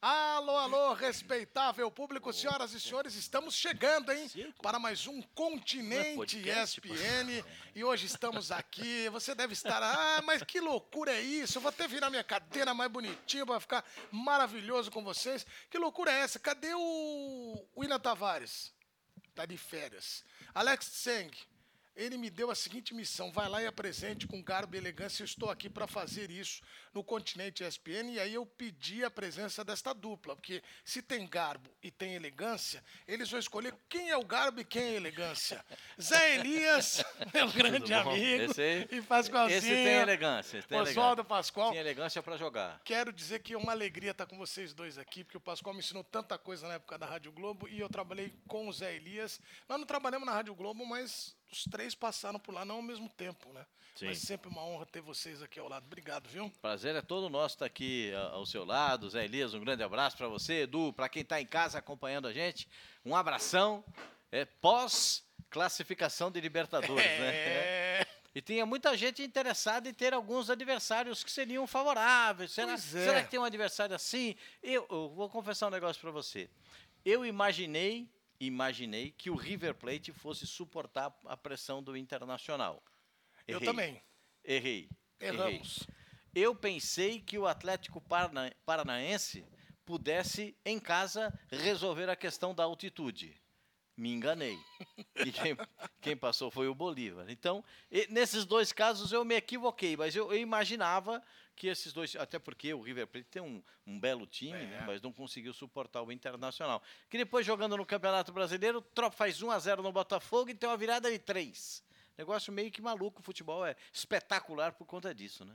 Alô, alô, respeitável público, senhoras e senhores, estamos chegando, hein? Para mais um Continente podcast, ESPN. E hoje estamos aqui. Você deve estar, ah, mas que loucura é isso? Eu vou até virar minha cadeira mais bonitinho para ficar maravilhoso com vocês. Que loucura é essa? Cadê o William Tavares? Tá de férias. Alex Tseng. Ele me deu a seguinte missão: vai lá e apresente com garbo e elegância. Eu estou aqui para fazer isso no continente ESPN. E aí eu pedi a presença desta dupla, porque se tem garbo e tem elegância, eles vão escolher quem é o garbo e quem é a elegância. Zé Elias, meu grande amigo, Esse e Pascoalzinho. Esse tem elegância. esse Tem Oswaldo elegância. Pascoal. Tem elegância pra jogar. Quero dizer que é uma alegria estar com vocês dois aqui, porque o Pascoal me ensinou tanta coisa na época da Rádio Globo e eu trabalhei com o Zé Elias. Nós não trabalhamos na Rádio Globo, mas os três passaram por lá, não ao mesmo tempo, né? Sim. Mas sempre uma honra ter vocês aqui ao lado. Obrigado, viu? Prazer é todo nosso estar aqui a- ao seu lado. Zé Elias, um grande abraço pra você, Edu, pra quem tá em casa acompanhando a gente. Um abração. É pós classificação de Libertadores, né? É. E tinha muita gente interessada em ter alguns adversários que seriam favoráveis. Será, é. será que tem um adversário assim? Eu, eu vou confessar um negócio para você. Eu imaginei, imaginei que o River Plate fosse suportar a pressão do Internacional. Eu Errei. também. Errei. Errei. Erramos. Eu pensei que o Atlético Parana- Paranaense pudesse, em casa, resolver a questão da altitude. Me enganei. E quem, quem passou foi o Bolívar. Então, nesses dois casos eu me equivoquei, mas eu, eu imaginava que esses dois. Até porque o River Plate tem um, um belo time, É. né, mas não conseguiu suportar o Internacional. Que depois, jogando no Campeonato Brasileiro, faz 1 a 0 no Botafogo e tem uma virada de 3. Negócio meio que maluco. O futebol é espetacular por conta disso, né?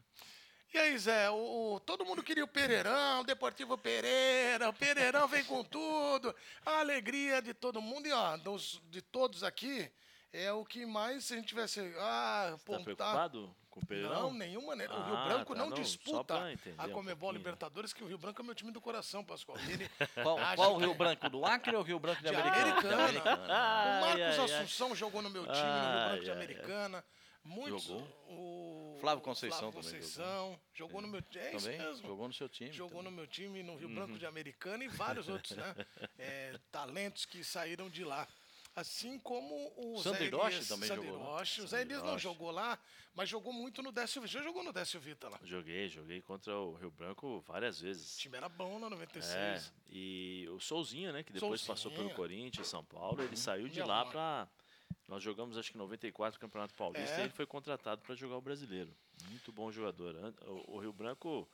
E aí, Zé, o, o- todo mundo queria o Pereirão, o Deportivo Pereira, o Pereirão vem com tudo, a alegria de todo mundo, e ó, dos, de todos aqui, é o que mais, se a gente tivesse, ah, Tá apontar... preocupado com o Pereirão? Não, nenhuma maneira. o Rio Ah, Branco tá, não, não, disputa entender a um Comebol pouquinho. Libertadores, que o Rio Branco é meu time do coração, Pascoal. Ele Qual, qual o Rio Branco do Acre ou o Rio Branco de, De Americana? De Americana. Ai, O Marcos ai, ai. Assunção jogou no meu time, no Rio Branco de Ai, ai, ai. Americana. Muitos, Jogou? O Flávio Conceição Flávio também Conceição jogou no meu time. É isso Também mesmo. jogou no seu time. Jogou também. no meu time, no Rio Branco Uhum. de Americana e vários outros, né? É, talentos que saíram de lá. Assim como o Sandro Hiroshi Elias, também Sandro jogou, né? Hiroshi. O Zé Elias não jogou lá, mas jogou muito no Décio Vita. Já jogou no Décio Vita lá. Joguei, joguei contra o Rio Branco várias O vezes. time era bom na É, 96. e o Souzinho, né, que depois passou pelo. Corinthians, São Paulo, ele saiu de lá pra. Nós jogamos acho que 94 Campeonato Paulista É. e ele foi contratado para jogar o brasileiro. Muito bom jogador. O, o Rio Branco,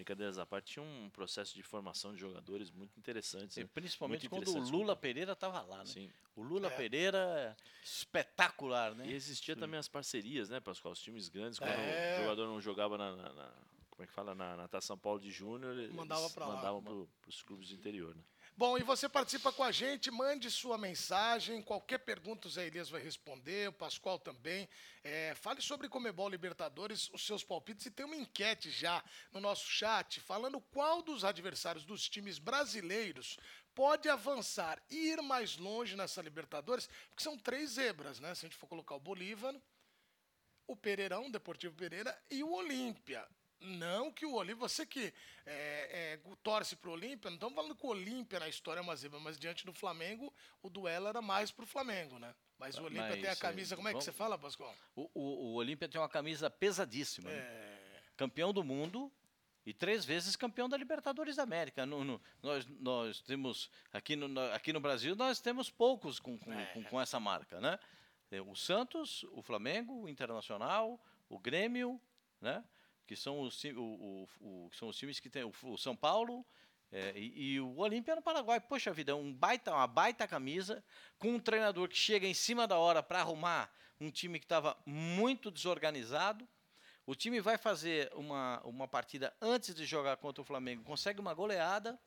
brincadeiras à parte, tinha um processo de formação de jogadores muito interessantes. E né? principalmente Muito quando o. Lula Pereira estava lá, né? Sim. O Lula É. Pereira espetacular, né? E existia também as parcerias, né, Pascoal? Os times grandes, quando É. o jogador não jogava na, na- na- como é que fala, na natação Paulo de Júnior, eles Mandava pra lá. mandavam para os clubes do interior, né? Bom, e você participa com a gente, mande sua mensagem, qualquer pergunta o Zé Elias vai responder, o Pascoal também. É, fale sobre Comebol Libertadores, os seus palpites, e tem uma enquete já no nosso chat, falando qual dos adversários dos times brasileiros pode avançar e ir mais longe nessa Libertadores, porque são três zebras, né? Se a gente for colocar o Bolívar, o Pereirão, o Deportivo Pereira e o Olímpia. Não que o Olímpia, você que é, é, torce para o Olímpia, não estamos falando que o Olímpia na história é uma zebra, mas diante do Flamengo, o duelo era mais para o Flamengo, né? Mas o Olímpia tem a camisa, como é que vamos- você fala, Pascoal? O, o, o Olímpia tem uma camisa pesadíssima. né? É, Campeão do mundo e três vezes campeão da Libertadores da América. No- no- nós, nós temos, aqui no, no- aqui no Brasil, nós temos poucos com, com, É. com- com essa marca, né? É, O Santos, o Flamengo, o Internacional, o Grêmio, né? Que são os, o, o- o- são os times que tem o, São Paulo é, e, e o Olímpia no Paraguai. Poxa vida, é um baita, uma baita camisa com um treinador que chega em cima da hora para arrumar um time que estava muito desorganizado. O time vai fazer uma, uma partida antes de jogar contra o Flamengo, consegue uma goleada.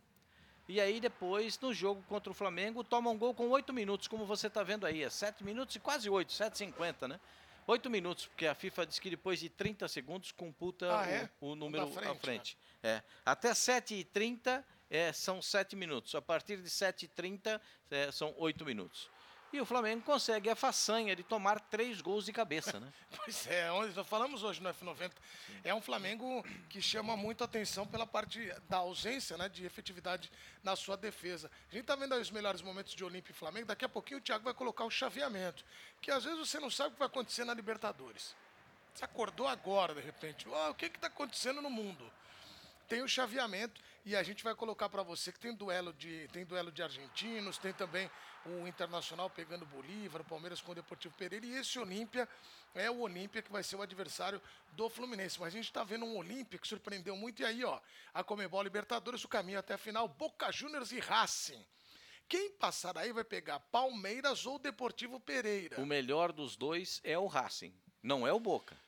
E aí depois, no jogo contra o Flamengo, toma um gol com oito minutos, como você está vendo aí. É sete minutos e quase oito, 7,50, né? Oito minutos, porque a FIFA diz que depois de 30 segundos computa Ah, é? o, o número frente, à frente. É. Até 7h30 é, são sete minutos. A partir de 7h30 é, são oito minutos. E o Flamengo consegue a façanha de tomar três gols de cabeça, né? Pois é, onde nós falamos hoje no F90, é um Flamengo que chama muito atenção pela parte da ausência né, de efetividade na sua defesa. A gente tá vendo aí os melhores momentos de Olímpia e Flamengo, daqui a pouquinho o Thiago vai colocar o chaveamento, que às vezes você não sabe o que vai acontecer na Libertadores. Você acordou agora, de repente, oh, o que está acontecendo no mundo? tem o chaveamento e a gente vai colocar para você que tem duelo de tem duelo de argentinos, tem também o Internacional pegando Bolívar, o Palmeiras com o Deportivo Pereira e esse Olímpia é o Olímpia que vai ser o adversário do Fluminense. Mas a gente está vendo um Olímpia que surpreendeu muito e aí, ó, a Comebol Libertadores, o caminho até a final, Boca Juniors e Racing. Quem passar aí vai pegar Palmeiras ou Deportivo Pereira. O melhor dos dois é o Racing, não é o Boca.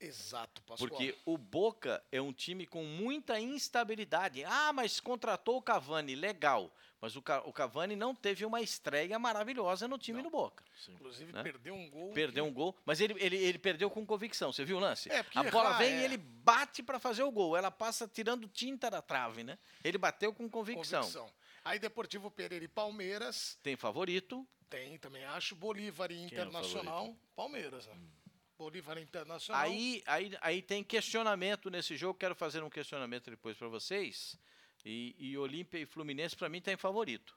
Exato, Pascoal. Porque o Boca é um time com muita instabilidade. Ah, mas contratou o Cavani, legal. Mas o, o Cavani não teve uma estreia maravilhosa no time Não. do Boca. Sim. Inclusive, né? perdeu um gol. Perdeu que... um gol, mas ele, ele, ele perdeu com convicção. Você viu o lance? É, a bola errar, vem é... e ele bate para fazer o gol. Ela passa tirando tinta da trave, né? Ele bateu com convicção. convicção. Aí Deportivo Pereira e Palmeiras. Tem favorito. Tem, também acho. Bolívar e Quem Internacional. É Palmeiras, né? Hum. Bolívar Internacional. Aí, aí, aí tem questionamento nesse jogo. Quero fazer um questionamento depois para vocês. E, e Olímpia e Fluminense, para mim, tem favorito.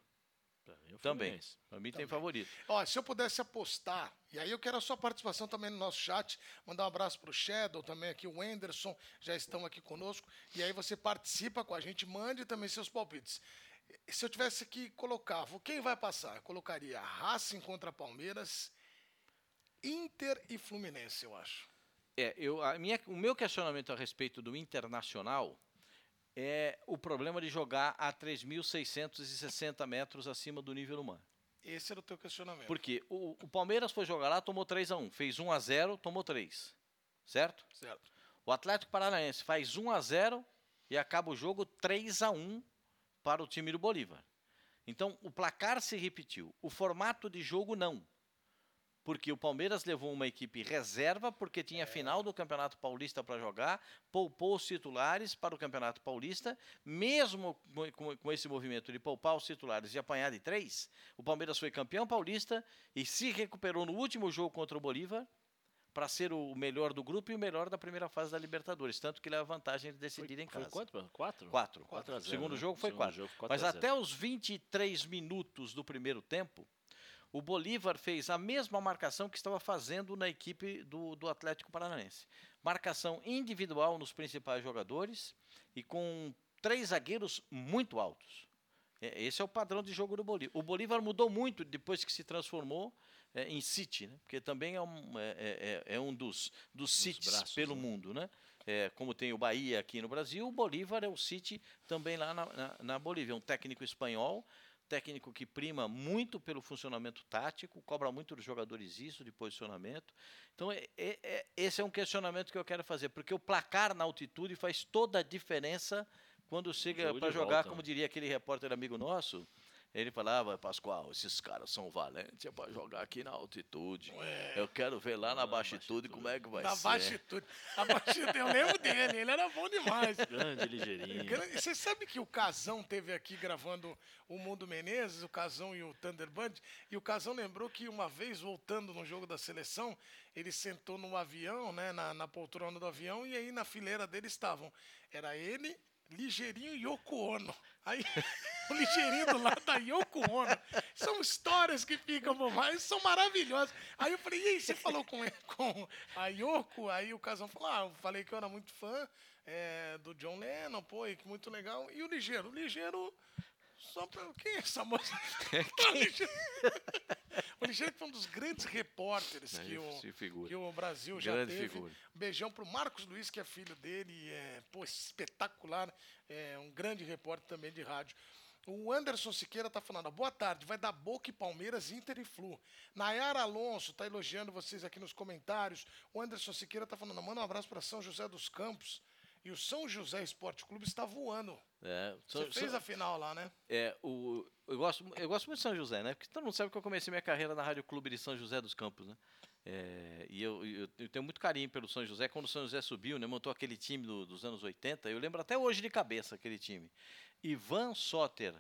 Mim, também. Para mim também. tem favorito. Ó, se eu pudesse apostar, e aí eu quero a sua participação também no nosso chat, mandar um abraço para o Shadow, também aqui o Anderson, já estão aqui conosco. E aí você participa com a gente, mande também seus palpites. Se eu tivesse que colocar, quem vai passar? Eu colocaria Racing contra Palmeiras Inter e Fluminense, eu acho. É, eu, a minha, o meu questionamento a respeito do Internacional é o problema de jogar a 3.660 metros acima do nível mar. Esse era o teu questionamento. Porque o, o Palmeiras foi jogar lá, tomou 3 a 1 fez 1 a 0 tomou 3 Certo? Certo. O Atlético Paranaense faz 1 a 0 e acaba o jogo 3 a 1 para o time do Bolívar. Então, o placar se repetiu. O formato de jogo não porque o Palmeiras levou uma equipe reserva, porque tinha final do Campeonato Paulista para jogar, poupou os titulares para o Campeonato Paulista, mesmo com, com, esse movimento de poupar os titulares e apanhar de três, o Palmeiras foi campeão paulista e se recuperou no último jogo contra o Bolívar para ser o melhor do grupo e o melhor da primeira fase da Libertadores, tanto que leva vantagem de decidir foi, em casa. Foi quanto? Quatro? Quatro. quatro Segundo né? jogo foi Segundo quatro. Jogo, quatro Mas até os 23 minutos do primeiro tempo, o Bolívar fez a mesma marcação que estava fazendo na equipe do, do Atlético Paranaense. Marcação individual nos principais jogadores e com três zagueiros muito altos. É, esse é o padrão de jogo do Bolívar. O Bolívar mudou muito depois que se transformou é, em City, né? porque também é um, é, é, é, é um dos, dos, dos cities braços, pelo né? mundo. Né? É, como tem o Bahia aqui no Brasil, o Bolívar é o City também lá na, na, na Bolívia. Um técnico espanhol técnico que prima muito pelo funcionamento tático, cobra muito dos jogadores isso, de posicionamento. Então, é, é, é, esse é um questionamento que eu quero fazer, porque o placar na altitude faz toda a diferença quando chega para jogar, volta. como diria aquele repórter amigo nosso, ele falava, Pascoal, esses caras são valentes, é para jogar aqui na altitude. Ué, eu quero ver lá na, na baixitude, como é que vai na ser. Na baixitude. A baixitude, eu lembro dele, ele era bom demais. Grande, ligeirinho. Você sabe que o Casão teve aqui gravando o Mundo Menezes, o Casão e o Thunderbird, e o Casão lembrou que uma vez, voltando no jogo da seleção, ele sentou no avião, né, na, na poltrona do avião, e aí na fileira dele estavam, era ele, Ligeirinho e Yoko Ono. Aí, o ligeirinho do lado da Yoko Ono. São histórias que ficam por mais, são maravilhosas. Aí eu falei, e aí, você falou com, com a Yoko? Aí o casal falou, ah, eu falei que eu era muito fã é, do John Lennon, pô, e que muito legal. E o ligeiro? O ligeiro só pra. Quem é essa moça? o Ligeiro foi um dos grandes repórteres que o, que o Brasil já Grande teve. Figura. Beijão pro Marcos Luiz, que é filho dele, é pô, espetacular, é um grande repórter também de rádio. O Anderson Siqueira está falando, boa tarde, vai dar Boca e Palmeiras, Inter e Flu. Nayara Alonso está elogiando vocês aqui nos comentários. O Anderson Siqueira está falando, manda um abraço para São José dos Campos. E o São José Esporte Clube está voando. É, Você fez a final lá, né? É, o, eu, gosto, eu gosto muito de São José, né? Porque todo mundo sabe que eu comecei minha carreira na Rádio Clube de São José dos Campos, né? É, e eu, eu, eu, tenho muito carinho pelo São José. Quando o São José subiu, né, montou aquele time do, dos anos 80, eu lembro até hoje de cabeça aquele time. Ivan Soter,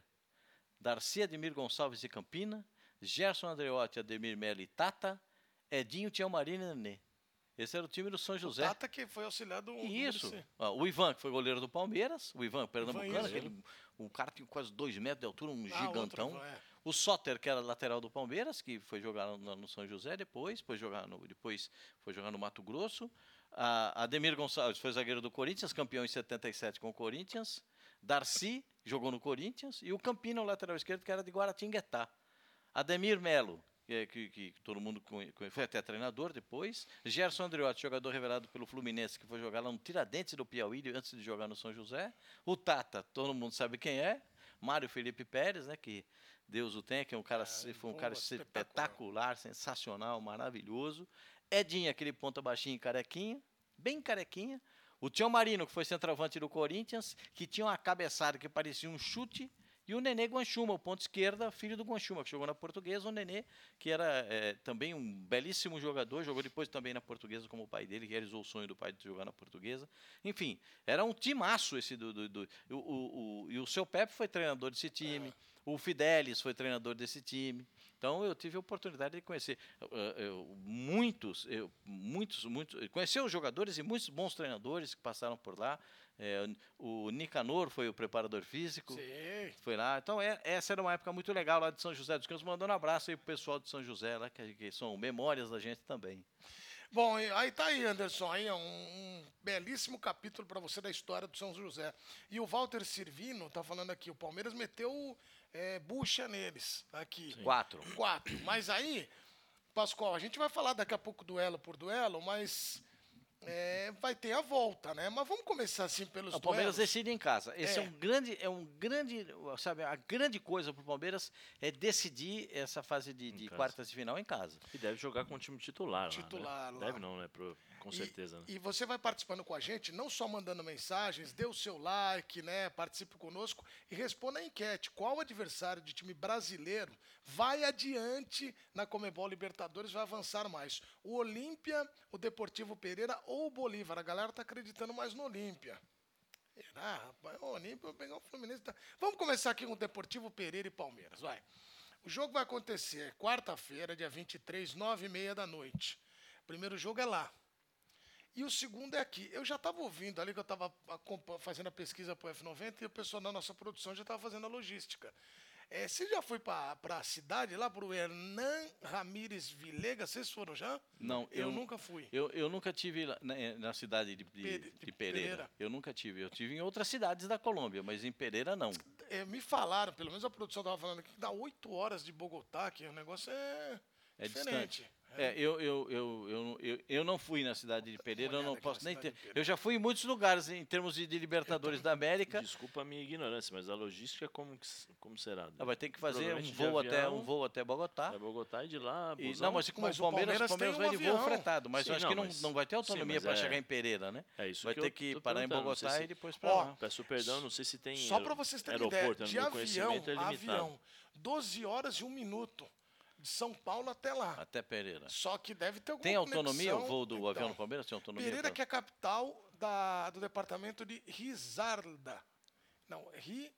Darcy Ademir Gonçalves de Campina, Gerson Andreotti, Ademir Melo e Tata, Edinho, Tião Marino e Nenê. Esse era o time do São José. Tata que foi auxiliado do Isso. Ó, o Ivan, que foi goleiro do Palmeiras. O Ivan Pernambucano, aquele, um cara tinha quase dois metros de altura, um Ah, gigantão. outro, é. O Soter, que era lateral do Palmeiras, que foi jogar no, no São José depois, foi jogar no, depois foi jogar no Mato Grosso. A Ademir Gonçalves foi zagueiro do Corinthians, campeão em 77 com o Corinthians. Darcy jogou no Corinthians. E o Campino, lateral esquerdo, que era de Guaratinguetá. Ademir Melo, que, é- que- que todo mundo foi até treinador depois. Gerson Andriotti, jogador revelado pelo Fluminense, que foi jogar lá no Tiradentes do Piauí antes de jogar no São José. O Tata, todo mundo sabe quem é. Mário Felipe Pérez, né, que Deus o tenha, que é um cara, Ah, foi um cara espetacular. espetacular, sensacional, maravilhoso. Edinho, aquele ponta baixinho, carequinha, bem carequinha. O Tião Marino, que foi centroavante do Corinthians, que tinha uma cabeçada que parecia um chute. E o Nenê Guanchuma, o ponto esquerda, filho do Guanchuma, que jogou na Portuguesa. O Nenê, que era eh, também um belíssimo jogador, jogou depois também na Portuguesa como o pai dele, realizou o sonho do pai de jogar na Portuguesa. Enfim, era um timaço esse do... do, do- o, o- o- e o seu Pepe foi treinador desse time. O Fidelis foi treinador desse time. Então eu tive a oportunidade de conhecer eh, eu- muitos, eu- muitos, muitos, conhecer os jogadores e muitos bons treinadores que passaram por lá. Eh, o Nicanor foi o preparador físico, Sim. foi lá. Então é- essa era uma época muito legal lá de São José dos Campos. Mandando um abraço aí pro pessoal de São José lá, que, que são memórias da gente também. Bom, aí tá aí, Anderson, aí é um, um belíssimo capítulo para você da história do São José. E o Walter Servino tá falando aqui, o Palmeiras meteu é, bucha neles aqui. Quatro. Quatro. Mas aí, Pascoal, a gente vai falar daqui a pouco duelo por duelo, mas é, vai ter a volta, né? Mas vamos começar assim pelos O Palmeiras duelos. decide em casa. Esse é. É. um grande, é um grande, sabe, a grande coisa para o Palmeiras é decidir essa fase de, de quartas de final em casa. E deve jogar com o time titular. lá, né? Titular lá. Deve não, né? Pro- com E- certeza, né? E você vai participando com a gente, não só mandando mensagens, dê o seu like, né? Participe conosco e responda a enquete. Qual adversário de time brasileiro vai adiante na Comebol Libertadores, vai avançar mais? O Olímpia, o Deportivo Pereira ou o Bolívar? A galera tá acreditando mais no Olímpia. Será, rapaz? O Olímpia vai pegar o Fluminense. tá- Vamos começar aqui com o Deportivo Pereira e Palmeiras, vai. O jogo vai acontecer quarta-feira, dia 23, nove e meia da noite. Primeiro jogo é lá. E o segundo é aqui. Eu já estava ouvindo ali que eu estava fazendo a pesquisa para o F90 e o pessoal da nossa produção já estava fazendo a logística. É, você já foi para a cidade, lá para o Hernan Ramírez Vilega? Vocês foram já? Não, Eu, eu, nunca fui. Eu, eu nunca tive na, na cidade de, de- Pere- de Pereira. Pereira. Eu nunca tive. Eu tive em outras cidades da Colômbia, mas em Pereira não. É, me falaram, pelo menos a produção estava falando aqui, que dá oito horas de Bogotá, que o negócio é, É diferente. distante. É, eu, eu, eu, eu, eu, eu não fui na cidade de Pereira, eu não posso nem ter. Eu já fui em muitos lugares em termos de, de Libertadores da América. Desculpa a minha ignorância, mas a logística como, que s- como será? Ah, vai ter que fazer um voo, até, um voo até Bogotá. É Bogotá e de lá. E, não, mas como Mas o Palmeiras, o Palmeiras Palmeiras tem vai um de voo fretado, mas Sim, eu acho não, que não, mas- não vai ter autonomia para é- chegar em Pereira, né? É isso vai que ter que parar em Bogotá se- e depois para Ó, lá. Peço perdão, não sei se tem. Só para vocês terem ideia, aeroporto, de avião, é avião, 12 horas e um minuto, de São Paulo até lá. Até Pereira. Só que deve ter alguma Tem autonomia o conexão. voo do Então, avião do Palmeiras? Tem autonomia? Pereira pra- que é a capital da, do departamento de Risaralda. Não, Ri,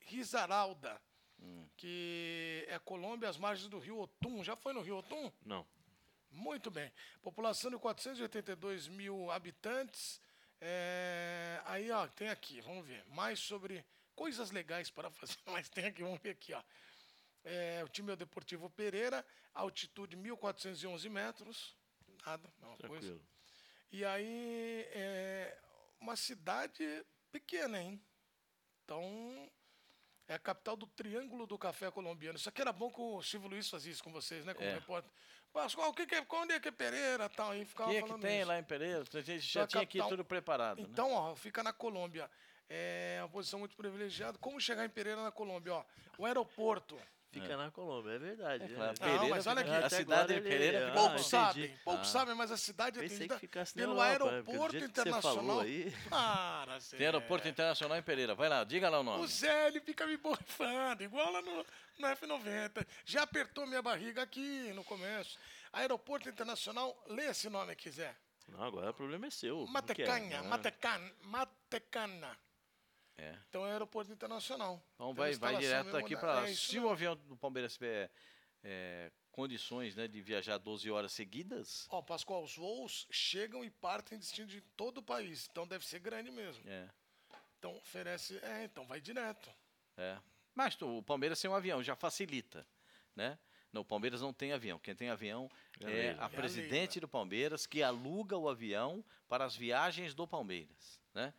Risaralda. Hum. Que é Colômbia, às margens do Rio Otum. Já foi no Rio Otum? Não. Muito bem. População de 482 mil habitantes. É, aí, ó, tem aqui, vamos ver. Mais sobre coisas legais para fazer, mas tem aqui, vamos ver aqui, ó. É, o time é o Deportivo Pereira, altitude 1.411 metros. Nada, é uma coisa. Tranquilo. E aí, é uma cidade pequena, hein? Então, é a capital do Triângulo do Café Colombiano. Isso aqui era bom que o Silvio Luiz fazia isso com vocês, né? Como É. repórter. Pascoal, o que, que é, onde é que é Pereira tal? Aí ficava que é que tem isso. lá em Pereira? A gente Só já a tinha aqui capital. tudo preparado. né? Então, ó, fica na Colômbia. É uma posição muito privilegiada. Como chegar em Pereira na Colômbia? Ó, o aeroporto. Fica na Colômbia, é verdade. É né? claro, Não, Pereira mas olha aqui. a cidade de ele- Pereira ah, fica Poucos sabem, poucos Ah. sabem, mas a cidade é na pelo Europa, aeroporto internacional. aí- Para, Tem aeroporto Zé. internacional em Pereira. Vai lá, diga lá o nome. O Zé, ele fica me borrifando, igual lá no, no F90. Já apertou minha barriga aqui no começo. Aeroporto Internacional, lê esse nome aqui, Zé. Não, agora o problema é seu. não Matecanha, né? Matecan, Matecana. É. Então é aeroporto internacional. Então vai, vai direto aqui para lá. é Se mesmo. o avião do Palmeiras estiver é, condições né, de viajar 12 horas seguidas. Ó, Pascoal, os voos chegam e partem destino de todo o país. Então deve ser grande mesmo. É, Então oferece. É, então vai direto. é. Mas tu- o Palmeiras tem um avião, já facilita. Né? Não, o Palmeiras não tem avião. Quem tem avião É é a É a presidente Leila. do Palmeiras, que aluga o avião para as viagens do Palmeiras. Né?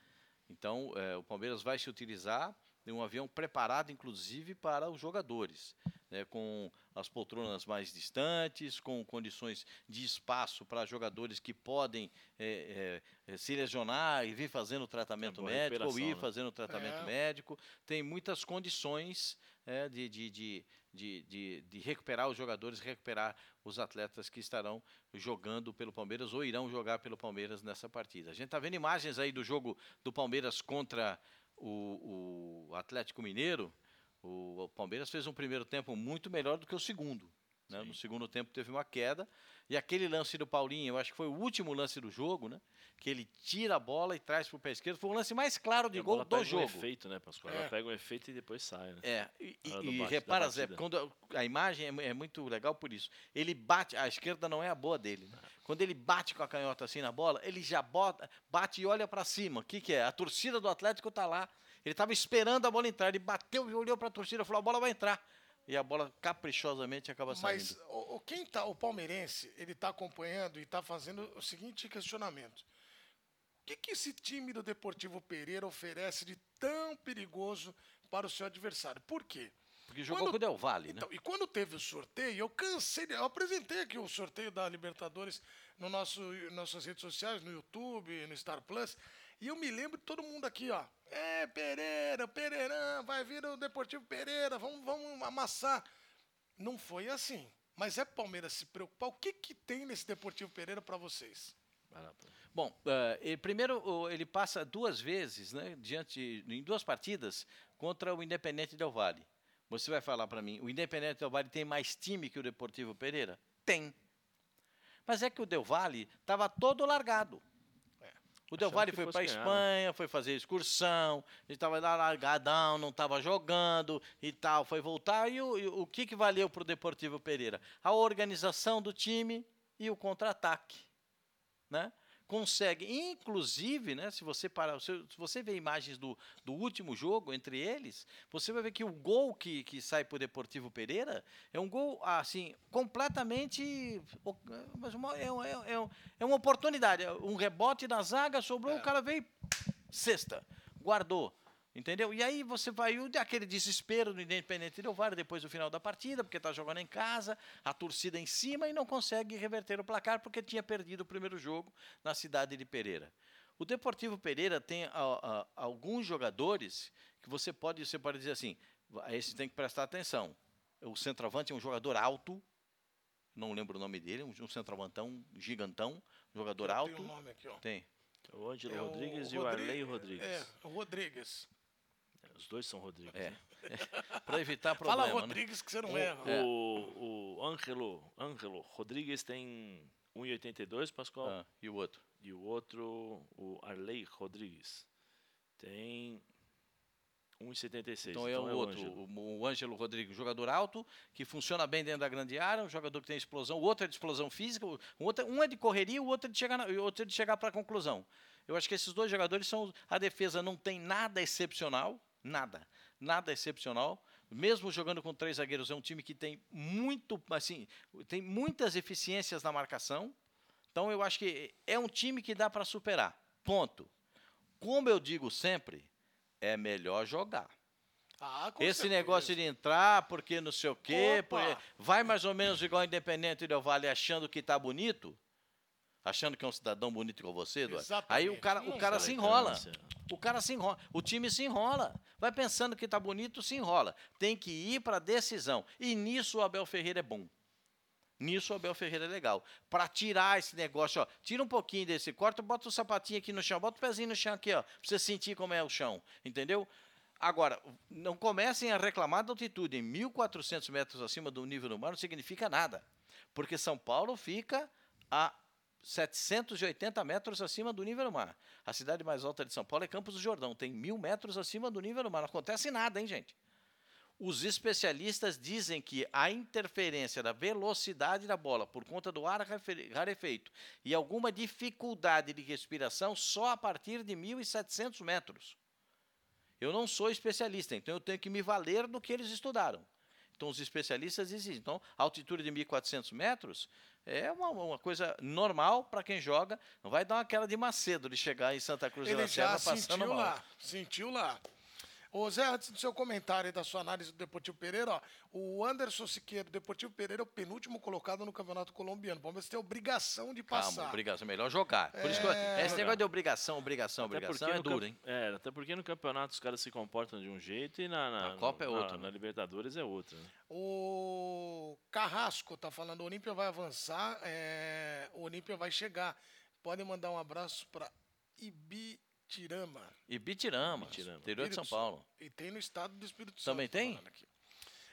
Então, é, o Palmeiras vai se utilizar de um avião preparado, inclusive, para os jogadores, né? com as poltronas mais distantes, com condições de espaço para jogadores que podem é, é, é, se lesionar e vir fazendo tratamento boa médico, ou ir né? fazendo tratamento É. médico. Tem muitas condições é, de, de, de, de, de, de recuperar os jogadores, recuperar os atletas que estarão jogando pelo Palmeiras ou irão jogar pelo Palmeiras nessa partida. A gente está vendo imagens aí do jogo do Palmeiras contra o, o Atlético Mineiro. O, o Palmeiras fez um primeiro tempo muito melhor do que o segundo. Né? No segundo tempo teve uma queda. E aquele lance do Paulinho, eu acho que foi o último lance do jogo, né? Que ele tira a bola e traz para o pé esquerdo. Foi o lance mais claro de gol do pega jogo. um efeito, né, Pascoal? É. Ela pega um efeito e depois sai, né? É, e, e- e bate- repara, Zé, quando a, imagem é, é muito legal por isso. Ele bate, a esquerda não é a boa dele. né? Quando ele bate com a canhota assim na bola, ele já bota, bate e olha para cima. O que, que é? A torcida do Atlético tá lá. Ele estava esperando a bola entrar. Ele bateu e olhou para a torcida e falou: a bola vai entrar. E a bola caprichosamente acaba saindo. Mas o, quem tá, o palmeirense, ele tá acompanhando e tá fazendo o seguinte questionamento. O que, que esse time do Deportivo Pereira oferece de tão perigoso para o seu adversário? Por quê? Porque jogou quando- com o Del Valle, né? Então, e quando teve o sorteio, eu cansei, eu apresentei aqui o sorteio da Libertadores no nosso nossas redes sociais, no YouTube, no Star Plus, e eu me lembro de todo mundo aqui, ó. É, Pereira, Pereirão, vai vir o Deportivo Pereira, vamos, vamos amassar. Não foi assim. Mas é Palmeiras se preocupar. O que, que tem nesse Deportivo Pereira para vocês? Bom, eh, ele, primeiro ele passa duas vezes, né, diante em duas partidas contra o Independente Del Valle. Você vai falar para mim, o Independente Del Valle tem mais time que o Deportivo Pereira? Tem. Mas é que o Del Valle estava todo largado. O Del Valle foi para né? Espanha, foi fazer excursão, ele estava lá largadão, não estava jogando e tal, foi voltar. E o, e o que, que valeu para o Deportivo Pereira? A organização do time e o contra-ataque né? Consegue, inclusive, né? Se você parar, se você ver imagens do, do último jogo entre eles, você vai ver que o gol que, que sai para o Deportivo Pereira é um gol assim completamente, mas uma, é, é, é, é uma oportunidade, é um rebote da zaga sobrou, o cara veio sexta, guardou. Entendeu? E aí você vai o- aquele desespero do Independente Del Valle depois do final da partida, porque está jogando em casa, a torcida em cima e não consegue reverter o placar porque tinha perdido o primeiro jogo na cidade de Pereira. O Deportivo Pereira tem a- a- alguns jogadores que você pode, você pode dizer assim, "Va- esse tem que prestar atenção. O centroavante é um jogador alto, não lembro o nome dele, um, um centroavantão gigantão, um jogador Eu alto. tenho o nome aqui, ó. Tem. O Ângelo É o Rodrigues e o Arley Rodrigues. É, o Rodrigues. Os dois são Rodrigues. É. né? Para evitar problema. Fala né? Rodrigues que você não O, erra. É. o, o Ângelo, Ângelo Rodrigues tem 1,82, Pascoal. Ah, e o outro? E o outro, o Arley Rodrigues, tem 1,76. Então é o outro, o, o Ângelo Rodrigues, jogador alto, que funciona bem dentro da grande área, um jogador que tem explosão, o outro é de explosão física, o outro, um é de correria, o outro é de chegar, na, o outro é de chegar para a conclusão. Eu acho que esses dois jogadores são. A defesa não tem nada excepcional, nada, nada excepcional. Mesmo jogando com três zagueiros, é um time que tem muito, assim, tem muitas eficiências na marcação. Então eu acho que é um time que dá para superar. Ponto. Como eu digo sempre, é melhor jogar. Ah, Esse certeza. negócio de entrar, porque não sei o quê, porque vai mais ou menos igual Independente Del Vale achando que tá bonito, achando que é um cidadão bonito igual você, Eduardo. Aí o Exatamente. cara, o cara se enrola. O cara se enrola. O time se enrola. Vai pensando que tá bonito, se enrola. Tem que ir para decisão. E nisso o Abel Ferreira é bom. Nisso o Abel Ferreira é legal. Para tirar esse negócio, ó, tira um pouquinho desse corte, bota o sapatinho aqui no chão, bota o pezinho no chão aqui, ó, pra você sentir como é o chão, entendeu? Agora, não comecem a reclamar da altitude. Em 1.400 metros acima do nível do mar não significa nada. Porque São Paulo fica a 780 metros acima do nível do mar. A cidade mais alta de São Paulo é Campos do Jordão, tem mil metros acima do nível do mar. Não acontece nada, hein, gente? Os especialistas dizem que a interferência da velocidade da bola por conta do ar rarefeito e alguma dificuldade de respiração só a partir de 1.700 metros. Eu não sou especialista, então eu tenho que me valer do que eles estudaram. Então, os especialistas dizem. Então, altitude de 1.400 metros é uma, uma coisa normal para quem joga. Não vai dar uma queda de Macedo de chegar em Santa Cruz Ele da Serra passando sentiu mal. lá, sentiu lá. Ô Zé, antes do seu comentário e da sua análise do Deportivo Pereira, ó, o Anderson Siqueira, do Deportivo Pereira, é o penúltimo colocado no Campeonato Colombiano. O Palmeiras tem a obrigação de passar. Calma, obrigação. É melhor jogar. Por isso que eu- É, esse negócio de obrigação, obrigação, Até obrigação é duro, hein? É, até porque no campeonato os caras se comportam de um jeito e na, na, Na Copa é na- outro, Na, né? Libertadores é outro. né? O Carrasco tá falando, o Olímpia vai avançar, é, o Olímpia vai chegar. Podem mandar um abraço para Ibitirama. E Bitirama, Bitirama. interior de São Espírito Paulo. E tem no estado do Espírito Santo. Também tem?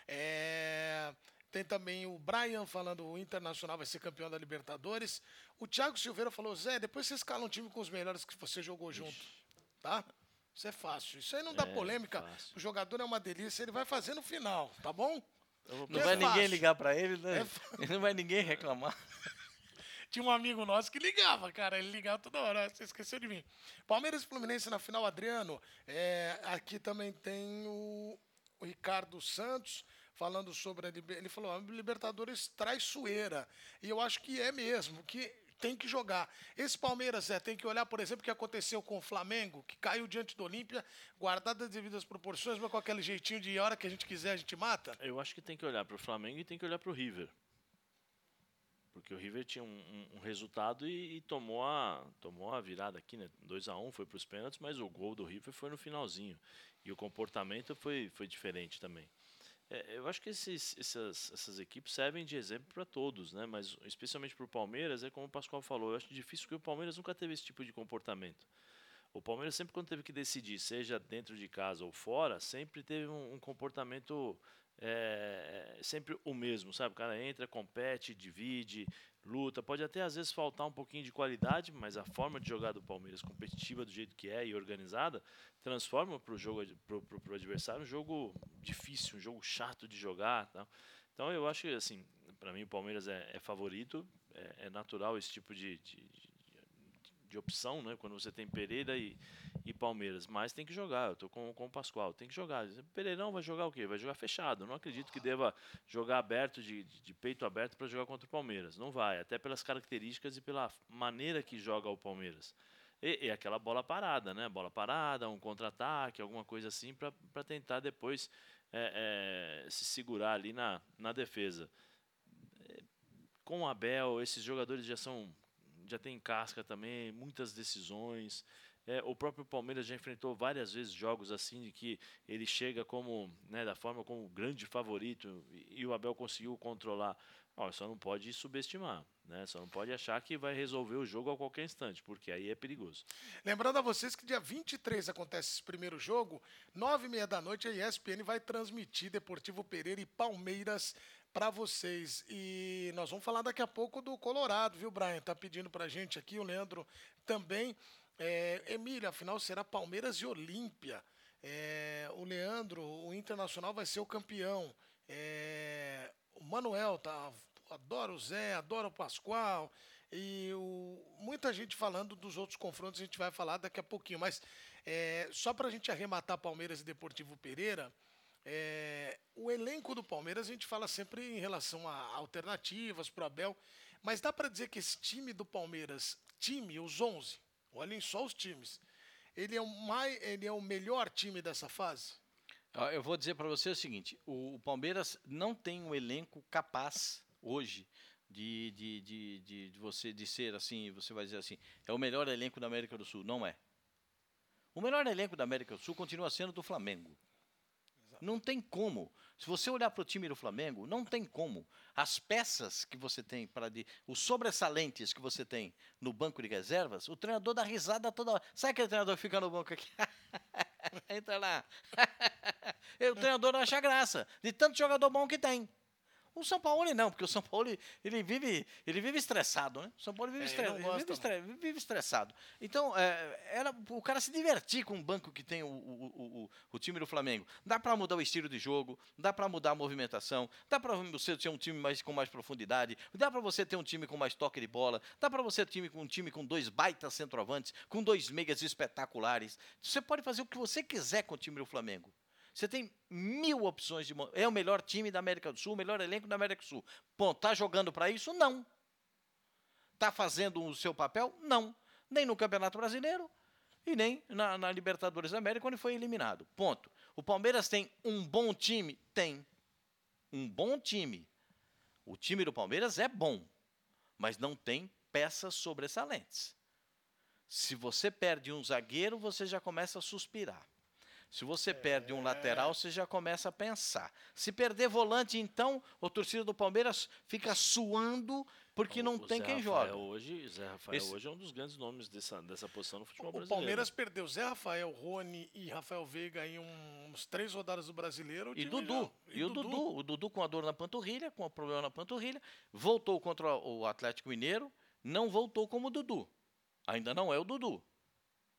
É, tem também o Brian falando o Internacional vai ser campeão da Libertadores. O Thiago Silveira falou, Zé, depois você escala um time com os melhores que você jogou junto. Tá? Isso é fácil. Isso aí não dá É, polêmica. fácil. O jogador é uma delícia, ele vai fazer no final, tá bom? Não É vai ninguém fácil. ligar pra ele, né? É. Não vai ninguém reclamar. Tinha um amigo nosso que ligava, cara. Ele ligava toda hora. Você esqueceu de mim. Palmeiras e Fluminense na final, Adriano. É, aqui também tem o, o Ricardo Santos falando sobre a Ele falou: a Libertadores traiçoeira. E eu acho que é mesmo, que tem que jogar. Esse Palmeiras é, tem que olhar, por exemplo, o que aconteceu com o Flamengo, que caiu diante do Olímpia, guardado as devidas proporções, mas com aquele jeitinho de hora que a gente quiser, a gente mata. Eu acho que tem que olhar para o Flamengo e tem que olhar para o River. Porque o River tinha um, um- um resultado e, e tomou, a, tomou a virada aqui, né? 2x1 foi para os pênaltis, mas o gol do River foi no finalzinho. E o comportamento foi, foi diferente também. É, eu acho que esses, essas, essas equipes servem de exemplo para todos, né? mas especialmente para o Palmeiras, é como o Pascoal falou, eu acho difícil porque o Palmeiras nunca teve esse tipo de comportamento. O Palmeiras sempre quando teve que decidir, seja dentro de casa ou fora, sempre teve um, um comportamento é, sempre o mesmo, sabe? O cara entra, compete, divide, luta. Pode até às vezes faltar um pouquinho de qualidade, mas a forma de jogar do Palmeiras, competitiva do jeito que é e organizada, transforma para o jogo, pro, pro adversário um jogo difícil, um jogo chato de jogar, tal. Então eu acho que assim, para mim o Palmeiras é, é favorito, é, é natural esse tipo de, de, de opção, né? Quando você tem Pereira e, e Palmeiras. Mas tem que jogar, eu tô com, com o Pascoal, tem que jogar. Pereirão vai jogar o quê? Vai jogar fechado. Não acredito que deva jogar aberto, de, de, de peito aberto, para jogar contra o Palmeiras. Não vai, até pelas características e pela maneira que joga o Palmeiras. E, e aquela bola parada, né? Bola parada, um contra-ataque, alguma coisa assim, para tentar depois é, é, se segurar ali na, na defesa. Com o Abel, esses jogadores já são já tem casca também, muitas decisões. É, o próprio Palmeiras já enfrentou várias vezes jogos assim de que ele chega como, né, da forma como grande favorito e, e o Abel conseguiu controlar. Ó, só não pode subestimar, né? Só não pode achar que vai resolver o jogo a qualquer instante, porque aí é perigoso. Lembrando a vocês que dia 23 acontece esse primeiro jogo, nove e meia da noite, a ESPN vai transmitir Deportivo Pereira e Palmeiras para vocês. E nós vamos falar daqui a pouco do Colorado, viu, Brian? Tá pedindo pra gente aqui, o Leandro também. É, Emília, afinal será Palmeiras e Olímpia. É, o Leandro, o Internacional vai ser o campeão. É, o Manuel, tá? Adoro o Zé, adoro o Pascoal. E o, muita gente falando dos outros confrontos, a gente vai falar daqui a pouquinho. Mas é, só para a gente arrematar Palmeiras e Deportivo Pereira, é, o elenco do Palmeiras a gente fala sempre em relação a alternativas para o Abel, mas dá para dizer que esse time do Palmeiras, time, os 11, olhem só os times, ele é o, mais, ele é o melhor time dessa fase? Eu vou dizer para você o seguinte: o, o Palmeiras não tem um elenco capaz hoje de, de, de, de, de você de ser assim, você vai dizer assim, é o melhor elenco da América do Sul. Não é. O melhor elenco da América do Sul continua sendo do Flamengo. Não tem como. Se você olhar para o time do Flamengo, não tem como. As peças que você tem para os sobressalentes que você tem no banco de reservas, o treinador dá risada toda hora. Sabe aquele treinador que fica no banco aqui? Entra lá. O treinador acha graça de tanto jogador bom que tem. O São Paulo não, porque o São Paulo ele vive, ele vive estressado, né? O São Paulo vive, É, estre- ele não ele gosta, vive, estre- vive estressado. Então, é, era o cara se divertir com o banco que tem o, o, o, o- time do Flamengo. Dá para mudar o estilo de jogo, dá para mudar a movimentação, dá para você ter um time mais, com mais profundidade, dá para você ter um time com mais toque de bola, dá para você ter um time com um time com dois baitas centroavantes, com dois meias espetaculares. Você pode fazer o que você quiser com o time do Flamengo. Você tem mil opções de. É o melhor time da América do Sul, o melhor elenco da América do Sul. Bom, tá jogando para isso? Não. Tá fazendo o seu papel? Não. Nem no Campeonato Brasileiro e nem na, na Libertadores da América, quando foi eliminado. Ponto. O Palmeiras tem um bom time? Tem. Um bom time. O time do Palmeiras é bom, mas não tem peças sobressalentes. Se você perde um zagueiro, você já começa a suspirar. Se você perde um lateral, você já começa a pensar. Se perder volante, então, o torcida do Palmeiras fica suando porque não O tem Zé quem Rafael joga. Hoje, Zé Rafael Esse- hoje é um dos grandes nomes dessa, dessa posição no futebol O brasileiro. Palmeiras perdeu Zé Rafael, Rony e Rafael Veiga em um- uns três rodadas do Brasileiro. o E Dudu. já- E, o Dudu. O Dudu com a dor na panturrilha, com o problema na panturrilha. Voltou contra o Atlético Mineiro. Não voltou como o Dudu. Ainda não é o Dudu.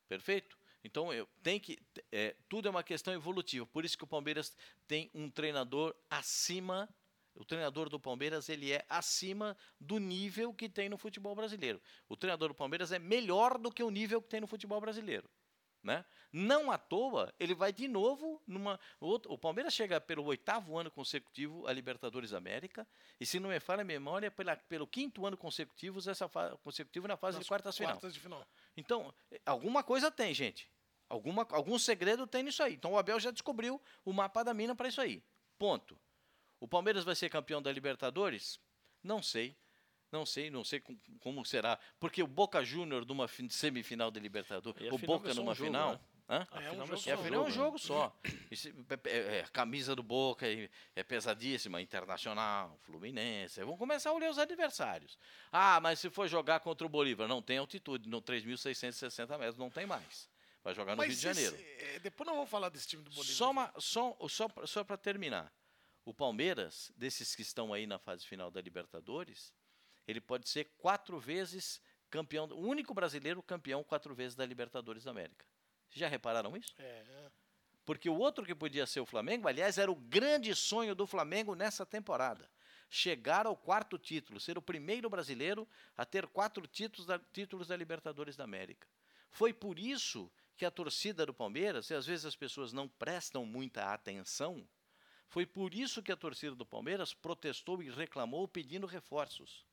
Perfeito? Então, eu, tem que. é, tudo é uma questão evolutiva. Por isso que o Palmeiras tem um treinador acima. O treinador do Palmeiras ele é acima do nível que tem no futebol brasileiro. O treinador do Palmeiras é melhor do que o nível que tem no futebol brasileiro. Né? Não à toa, ele vai de novo numa. outra- o Palmeiras chega pelo oitavo ano consecutivo à Libertadores da América, e se não me falha a memória, pela, pelo quinto ano consecutivo, essa fa- consecutivo na fase nas de quartas final. quartas de final. Então, alguma coisa tem, gente. Alguma, algum segredo tem nisso aí. Então o Abel já descobriu o mapa da mina para isso aí. Ponto. O Palmeiras vai ser campeão da Libertadores? Não sei. Não sei, não sei com- como será. Porque o Boca Júnior numa fin- semifinal da Libertadores, o final Boca um numa jogo, final. né? A É um final jogo só. afinal é um né? jogo só. Esse- é- é- é, a camisa do Boca é, é pesadíssima, internacional, Fluminense. Vamos começar a olhar os adversários. Ah, mas se for jogar contra o Bolívar, não tem altitude, no 3.660 metros, não tem mais. Vai jogar no Mas Rio de Janeiro. esse- é, depois nós vamos falar desse time do Bolívar. Só, uma, só, só, só para terminar. O Palmeiras, desses que estão aí na fase final da Libertadores, ele pode ser quatro vezes campeão, o único brasileiro campeão quatro vezes da Libertadores da América. Vocês já repararam isso? É, Porque o outro que podia ser o Flamengo, aliás, era o grande sonho do Flamengo nessa temporada. Chegar ao quarto título, ser o primeiro brasileiro a ter quatro títulos da, títulos da Libertadores da América. Foi por isso que a torcida do Palmeiras, e às vezes as pessoas não prestam muita atenção, foi por isso que a torcida do Palmeiras protestou e reclamou pedindo reforços.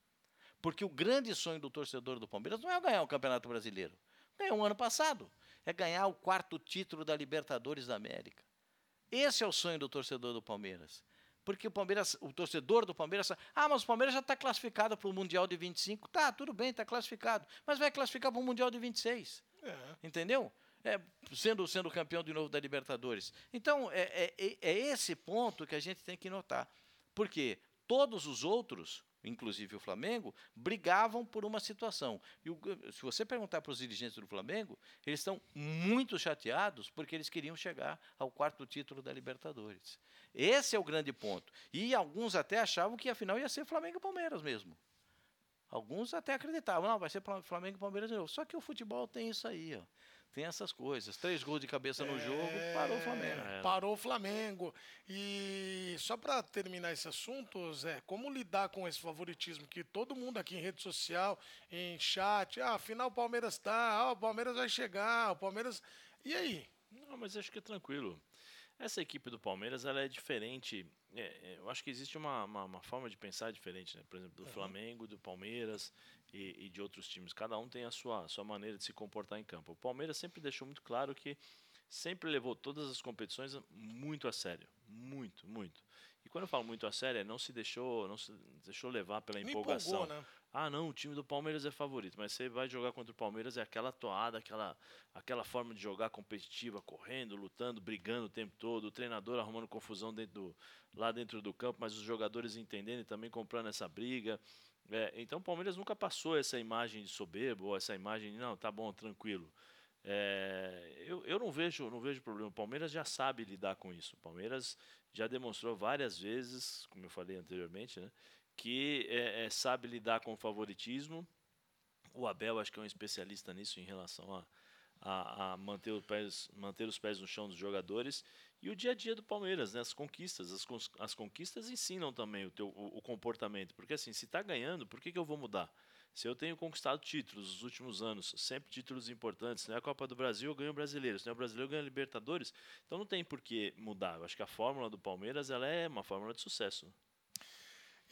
Porque o grande sonho do torcedor do Palmeiras não é ganhar o Campeonato Brasileiro. Ganhou um ano passado. É ganhar o quarto título da Libertadores da América. Esse é o sonho do torcedor do Palmeiras. Porque o Palmeiras, o torcedor do Palmeiras, ah, mas o Palmeiras já está classificado para o Mundial de 25. Tá, tudo bem, está classificado. Mas vai classificar para o Mundial de 26. é. Entendeu? É, sendo, sendo campeão de novo da Libertadores. Então, é, é- é- é esse ponto que a gente tem que notar. Porque todos os outros, inclusive o Flamengo, brigavam por uma situação. E o- se você perguntar para os dirigentes do Flamengo, eles estão muito chateados porque eles queriam chegar ao quarto título da Libertadores. Esse é o grande ponto. E alguns até achavam que afinal ia ser Flamengo e Palmeiras mesmo. Alguns até acreditavam, não, vai ser Flamengo e Palmeiras de novo. Só que o futebol tem isso aí, ó. Tem essas coisas. Três gols de cabeça no jogo, parou o Flamengo. É. Parou o Flamengo. E só para terminar esse assunto, Zé, como lidar com esse favoritismo que todo mundo aqui em rede social, em chat, ah, afinal o Palmeiras tá, ah, o Palmeiras vai chegar, o Palmeiras. E aí? Não, mas acho que é tranquilo. Essa equipe do Palmeiras ela é diferente. é, é, eu acho que existe uma, uma, uma forma de pensar diferente, né? Por exemplo, do Flamengo, do Palmeiras e, e de outros times. Cada um tem a sua, sua maneira de se comportar em campo. O Palmeiras sempre deixou muito claro que sempre levou todas as competições muito a sério. Muito, muito. E quando eu falo muito a sério, é não se deixou, não se deixou levar pela empolgação. empolgou, né? Ah, não, o time do Palmeiras é favorito, mas você vai jogar contra o Palmeiras é aquela toada, aquela, aquela forma de jogar competitiva, correndo, lutando, brigando o tempo todo, o treinador arrumando confusão dentro do, lá dentro do campo, mas os jogadores entendendo e também comprando essa briga. É, então o Palmeiras nunca passou essa imagem de soberbo, ou essa imagem de não, tá bom, tranquilo. É, eu, eu não vejo não vejo problema. O Palmeiras já sabe lidar com isso. O Palmeiras já demonstrou várias vezes, como eu falei anteriormente, né, que é, é, sabe lidar com o favoritismo. O Abel acho que é um especialista nisso em relação a, a, a manter, os pés, manter os pés no chão dos jogadores e o dia a dia do Palmeiras, né? as conquistas. As, as conquistas ensinam também o, teu, o, o comportamento. Porque assim, se está ganhando, por que, que eu vou mudar? Se eu tenho conquistado títulos nos últimos anos, sempre títulos importantes, não é a Copa do Brasil, eu ganho brasileiro, se não é o brasileiro, eu ganho a Libertadores, então não tem por que mudar. Eu acho que a fórmula do Palmeiras ela é uma fórmula de sucesso.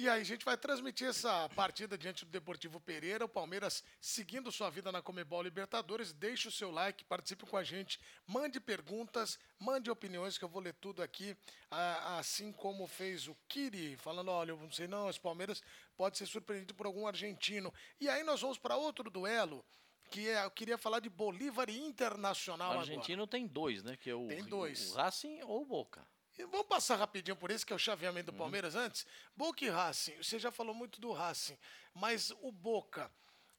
E aí, a gente vai transmitir essa partida diante do Deportivo Pereira. O Palmeiras seguindo sua vida na Comebol Libertadores. Deixe o seu like, participe com a gente, mande perguntas, mande opiniões, que eu vou ler tudo aqui. Assim como fez o Kiri, falando: olha, eu não sei não, esse Palmeiras pode ser surpreendido por algum argentino. E aí, nós vamos para outro duelo que é, eu queria falar de Bolívar Internacional o argentino agora. tem dois, né? Que é o, tem dois. o Racing ou o Boca. Vamos passar rapidinho por isso, que é o chaveamento do uhum. Palmeiras uhum. antes. Boca e Racing. Você já falou muito do Racing, mas o Boca,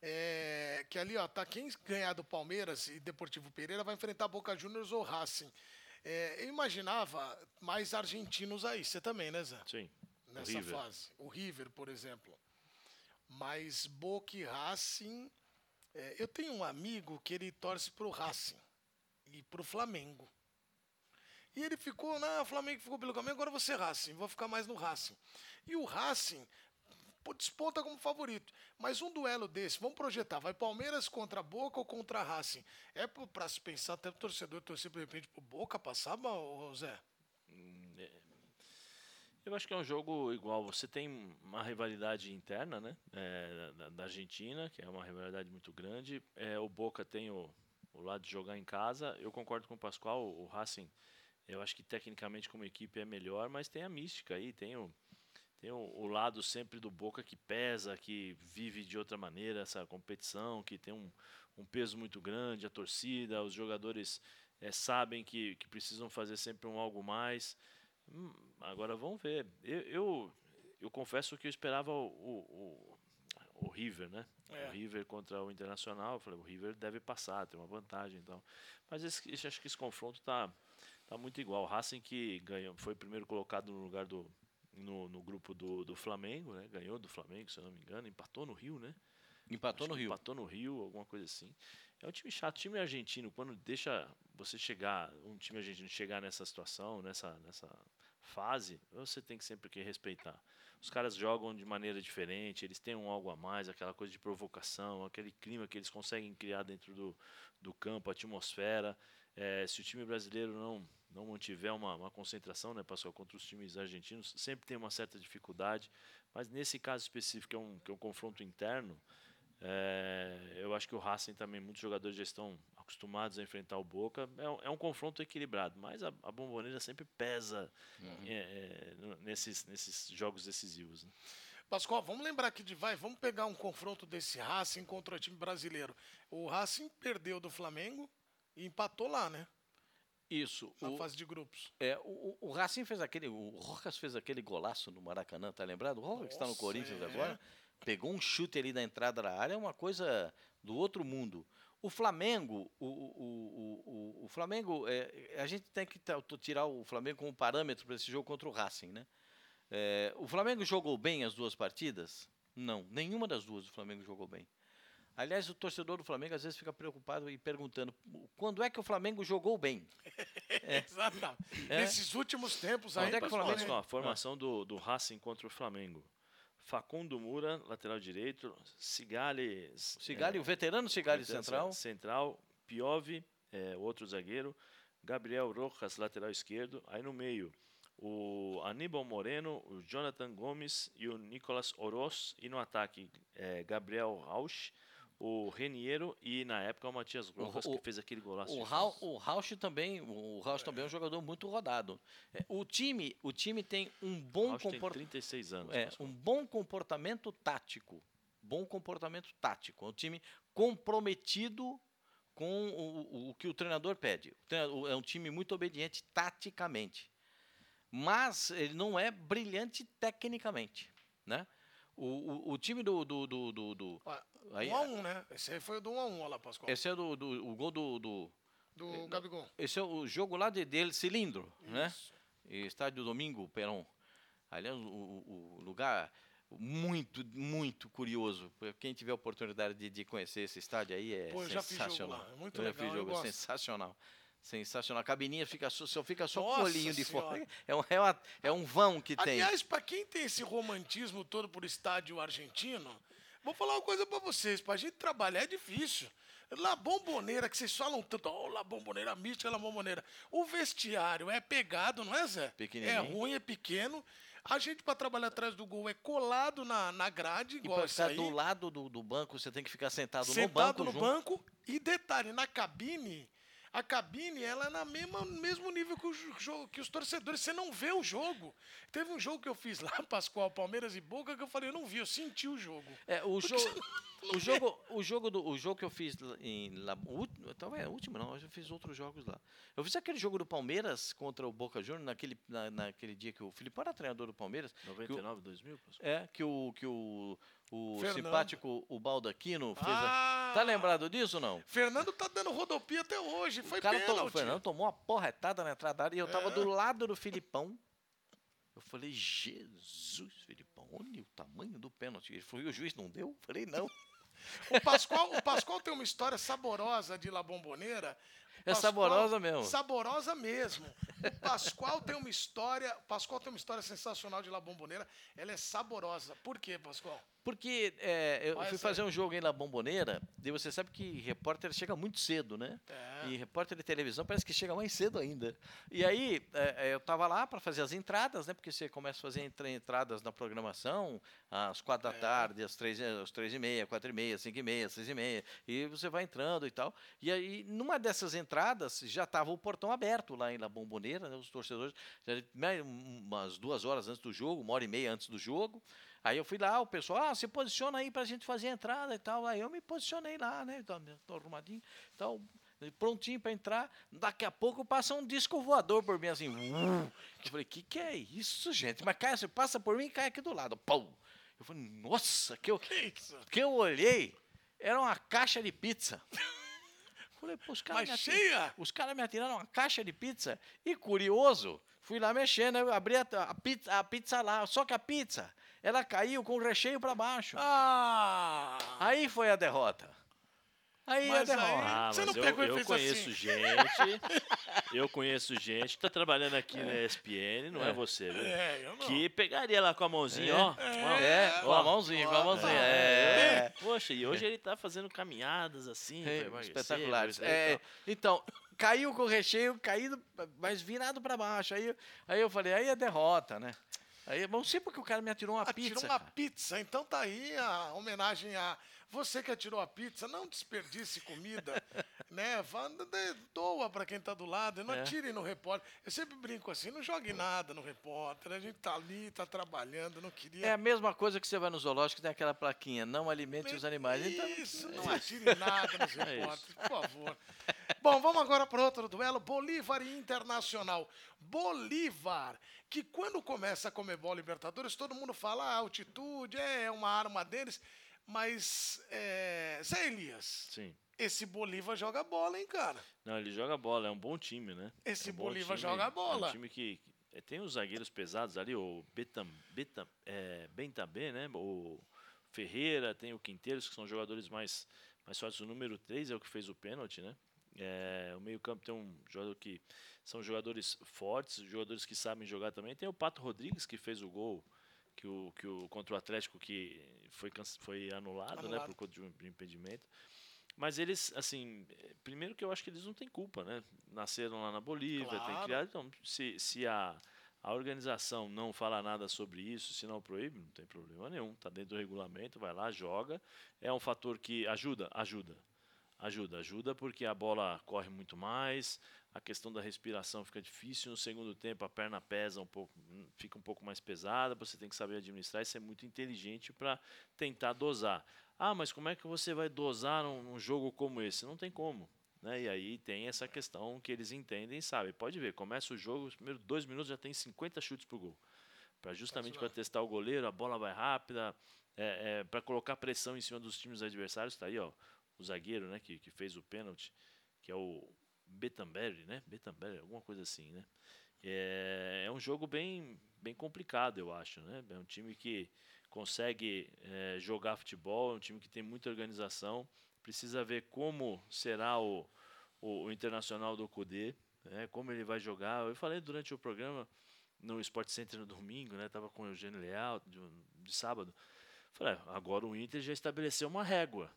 é, que ali, ó, tá quem ganhar do Palmeiras e Deportivo Pereira vai enfrentar Boca Juniors ou Racing. É, eu imaginava mais argentinos aí, você também, né, Zé? Sim. Nessa o fase. O River, por exemplo. Mas Boca e Racing. É, eu tenho um amigo que ele torce pro Racing e pro Flamengo. E ele ficou, na Flamengo ficou pelo caminho, agora você Racing, vou ficar mais no Racing. E o Racing desponta como favorito. Mas um duelo desse, vamos projetar, vai Palmeiras contra Boca ou contra Racing? É para se pensar até o torcedor torcer de repente pro Boca passar, Zé? Hum, é. Eu acho que é um jogo igual. Você tem uma rivalidade interna, né? É, da, da, Argentina, que é uma rivalidade muito grande. É, o Boca tem o, o lado de jogar em casa. Eu concordo com o Pascoal, o Racing eu acho que tecnicamente como equipe é melhor, mas tem a mística aí, tem o, tem o, o, lado sempre do Boca que pesa, que vive de outra maneira essa competição, que tem um, um peso muito grande, a torcida, os jogadores é, sabem que, que precisam fazer sempre um algo mais. Hum, agora vamos ver. Eu, eu, eu, confesso que eu esperava o, o, o River, né? É. O River contra o Internacional. Eu falei, o River deve passar, tem uma vantagem. Então. Mas esse, esse, acho que esse confronto está Tá muito igual. O Racing que ganhou, foi primeiro colocado no lugar do no, no grupo do, do Flamengo, né? Ganhou do Flamengo, se eu não me engano, empatou no Rio, né? Empatou no Rio. Empatou no Rio, alguma coisa assim. É um time chato, time argentino, quando deixa você chegar, um time argentino chegar nessa situação, nessa, nessa fase, você tem que sempre que respeitar. Os caras jogam de maneira diferente, eles têm um algo a mais, aquela coisa de provocação, aquele clima que eles conseguem criar dentro do, do campo, a atmosfera. É, se o time brasileiro não não mantiver uma, uma concentração, né, Pascoal, contra os times argentinos, sempre tem uma certa dificuldade, mas nesse caso específico, que é um, que é um confronto interno, é, eu acho que o Racing também, muitos jogadores já estão acostumados a enfrentar o Boca. É um, é um confronto equilibrado, mas a, a bomboneira sempre pesa uhum. é, nesses, nesses jogos decisivos. Né? Pascoal, vamos lembrar aqui de vai, vamos pegar um confronto desse Racing contra o time brasileiro. O Racing perdeu do Flamengo e empatou lá, né? Isso. Na o, fase de grupos. É, o, o Racing fez aquele. O Rocas fez aquele golaço no Maracanã, tá lembrado? O Rocas que está no Corinthians é. agora. Pegou um chute ali na entrada da área, é uma coisa do outro mundo. O Flamengo, o, o, o, o Flamengo, é, a gente tem que tirar o Flamengo como parâmetro para esse jogo contra o Racing, né? É, o Flamengo jogou bem as duas partidas? Não, nenhuma das duas o Flamengo jogou bem. Aliás, o torcedor do Flamengo às vezes fica preocupado e perguntando quando é que o Flamengo jogou bem. é. Exatamente. É. Nesses últimos tempos aí. Onde é que o Flamengo... a formação do, do Racing contra o Flamengo. Facundo Mura, lateral direito. Cigali. Cigali, é, o veterano Cigali central. Central. Piove, é, outro zagueiro. Gabriel Rojas, lateral esquerdo. Aí no meio, o Aníbal Moreno, o Jonathan Gomes e o Nicolas Oroz. E no ataque, é, Gabriel Rausch o Reniero e na época o Matias Rojas que fez aquele golaço. O, Ra o Rausch também, o Rausch também é um jogador muito rodado. É, o time, o time tem um bom comportamento. 36 anos. É, um bom comportamento tático. Bom comportamento tático. É um time comprometido com o, o, o que o treinador pede. O treinador, é um time muito obediente taticamente. Mas ele não é brilhante tecnicamente, né? O, o, o time do, do, do, do, do Aí, 1 a 1 né? Esse aí foi o do 1 a 1 olha lá, Pascoal. esse é do, do- o gol do, do- Do Gabigol. Esse é o jogo lá de, dele, cilindro, né? Isso. E Estádio Domingo Peron. Aliás, o, o- o lugar muito, muito curioso. Quem tiver a oportunidade de, de conhecer esse estádio aí é Pô, eu já fiz jogo sensacional. é muito eu já legal, fiz eu jogo, sensacional. Sensacional. A cabininha fica só, só fica só Nossa o olhinho de fora. É um, é, uma- é um vão que tem. Aliás, pra quem tem esse romantismo todo por estádio argentino, vou falar uma coisa pra vocês. Pra gente trabalhar é difícil. La Bomboneira, que vocês falam tanto, oh, La Bomboneira mística, La Bomboneira. O vestiário é pegado, não é, Zé? Pequenininho. É ruim, é pequeno. A gente, pra trabalhar atrás do gol, é colado na, na grade, E igual para isso ficar do lado do, do banco, você tem que ficar sentado, sentado no no banco. junto. banco. E detalhe, na cabine, a cabine ela é na mesma mesmo nível que, o que os torcedores. Você não vê o jogo. Teve um jogo que eu fiz lá, Pascoal, Palmeiras e Boca, que eu falei, eu não vi, eu senti o jogo. É, o Porque jogo, o jogo, o jogo do, o jogo que eu fiz em talvez é o último não, eu já fiz outros jogos lá. Eu fiz aquele jogo do Palmeiras contra o Boca Juniors naquele na, naquele dia que o Filipão era treinador do Palmeiras, 99, 2000, Pascoal? é que o que o o Fernando. simpático o Baldaquino fez. a- Ah! Tá lembrado disso ou não? Fernando tá dando rodopia até hoje. Foi o cara pênalti. o Fernando tomou uma porretada na entrada da área e eu tava É. do lado do Filipão. Eu falei, Jesus, Filipão, olha o tamanho do pênalti. Ele falou, e o juiz não deu? Eu falei, não. O Pascoal, o Pascoal tem uma história saborosa de La Bomboneira. O É saborosa mesmo. Saborosa mesmo. O Pascoal tem uma história. O Pascoal tem uma história sensacional de La Bomboneira. Ela é saborosa. Por quê, Pascoal? Porque é, eu fui fazer um jogo em La Bomboneira, e você sabe que repórter chega muito cedo, né? É. E repórter de televisão parece que chega mais cedo ainda. E aí, é, é, eu estava lá para fazer as entradas, né? Porque você começa a fazer entra- entradas na programação às quatro É. da tarde, às três, às três e meia, quatro e meia, cinco e meia, seis e meia. E você vai entrando e tal. E aí, numa dessas entradas, já estava o portão aberto lá em La Bomboneira, né? Os torcedores, já, né, umas duas horas antes do jogo, uma hora e meia antes do jogo. Aí eu fui lá, o pessoal, ah, se posiciona aí pra gente fazer a entrada e tal. Aí eu me posicionei lá, né? Tô arrumadinho, tal, prontinho pra entrar. Daqui a pouco passa um disco voador por mim, assim. "Uh". Eu falei, que que é isso, gente? Mas cai, você passa por mim e cai aqui do lado. Pum! Eu falei, nossa, que eu, Que que eu olhei, era uma caixa de pizza. Falei, pô, os caras Mas me ati- cheia? os caras me atiraram uma caixa de pizza. E curioso, fui lá mexendo, eu abri a, a pizza, a pizza lá. Só que a pizza, ela caiu com o recheio para baixo. Ah! Aí foi a derrota. Aí Mas a aí- derrota. Ah, Você mas não eu, pegou eu fez conheço assim? gente, eu conheço gente, tá trabalhando aqui na ESPN, não é, É. você, viu? É, eu não. Que pegaria lá com a mãozinha, ó. ó. É, É, com a mãozinha, com a mãozinha. É. É. Poxa, e hoje ele tá fazendo caminhadas assim, É, espetaculares. É, então, caiu com o recheio, caído, mas virado para baixo. Aí, aí eu falei, aí é derrota, né? Aí, não sei porque o cara me atirou uma Atirou pizza. uma cara. pizza. Então tá aí a homenagem a você que atirou a pizza. Não desperdice comida, né? Vá- dê- Doa pra quem tá do lado. Não É. atire no repórter. Eu sempre brinco assim, não jogue nada no repórter. A gente tá ali, tá trabalhando, não queria... É a mesma coisa que você vai no zoológico, tem aquela plaquinha, não alimente os animais. Então, Isso, não atire nada nos É repórteres, por favor. Bom, vamos agora para outro duelo. Bolívar e Internacional. Bolívar, que quando começa a Comebol Libertadores, todo mundo fala ah, altitude, é uma arma deles. Mas, é... Zé Elias, Sim. Esse Bolívar joga bola, hein, cara? Não, ele joga bola, é um bom time, né? Esse É um Bolívar time, joga É bola. um time que que- é, tem os zagueiros pesados ali, o Betam, Betam, é, Bentabé, né? O Ferreira, tem o Quinteiros, que são jogadores mais, mais fortes. O número 3 é o que fez o pênalti, né? É, o meio-campo tem um jogador que são jogadores fortes, jogadores que sabem jogar também. Tem o Pato Rodrigues, que fez o gol que o, que o, contra o Atlético, que foi, foi anulado, né? Anulado. Por conta de um impedimento. Mas eles, assim, primeiro que eu acho que eles não têm culpa, né? Nasceram lá na Bolívia, Claro. criado. Então, se, se a, a organização não fala nada sobre isso, se não proíbe, não tem problema nenhum. Está dentro do regulamento, vai lá, joga. É um fator que ajuda, ajuda. Ajuda, ajuda porque a bola corre muito mais, a questão da respiração fica difícil. No segundo tempo, a perna pesa um pouco, hum, fica um pouco mais pesada. Você tem que saber administrar e ser muito inteligente para tentar dosar. Ah, mas como é que você vai dosar num, num jogo como esse? Não tem como. Né? E aí tem essa questão que eles entendem e sabem. Pode ver, começa o jogo, os primeiros dois minutos já tem 50 chutes pro gol. para justamente para testar o goleiro, a bola vai rápida, é, é, para colocar pressão em cima dos times adversários. Está aí, ó, o zagueiro, né, que, que fez o pênalti, que é o Betamberry, né? Betamberry, alguma coisa assim, né? É, é um jogo bem, bem complicado, eu acho, né? É um time que consegue é, jogar futebol, é um time que tem muita organização. Precisa ver como será o, o, o Internacional do Cudê, né? como ele vai jogar. Eu falei durante o programa no Sport Center no domingo, né? Tava com o Eugênio Leal de, de sábado. Falei, ah, agora o Inter já estabeleceu uma régua.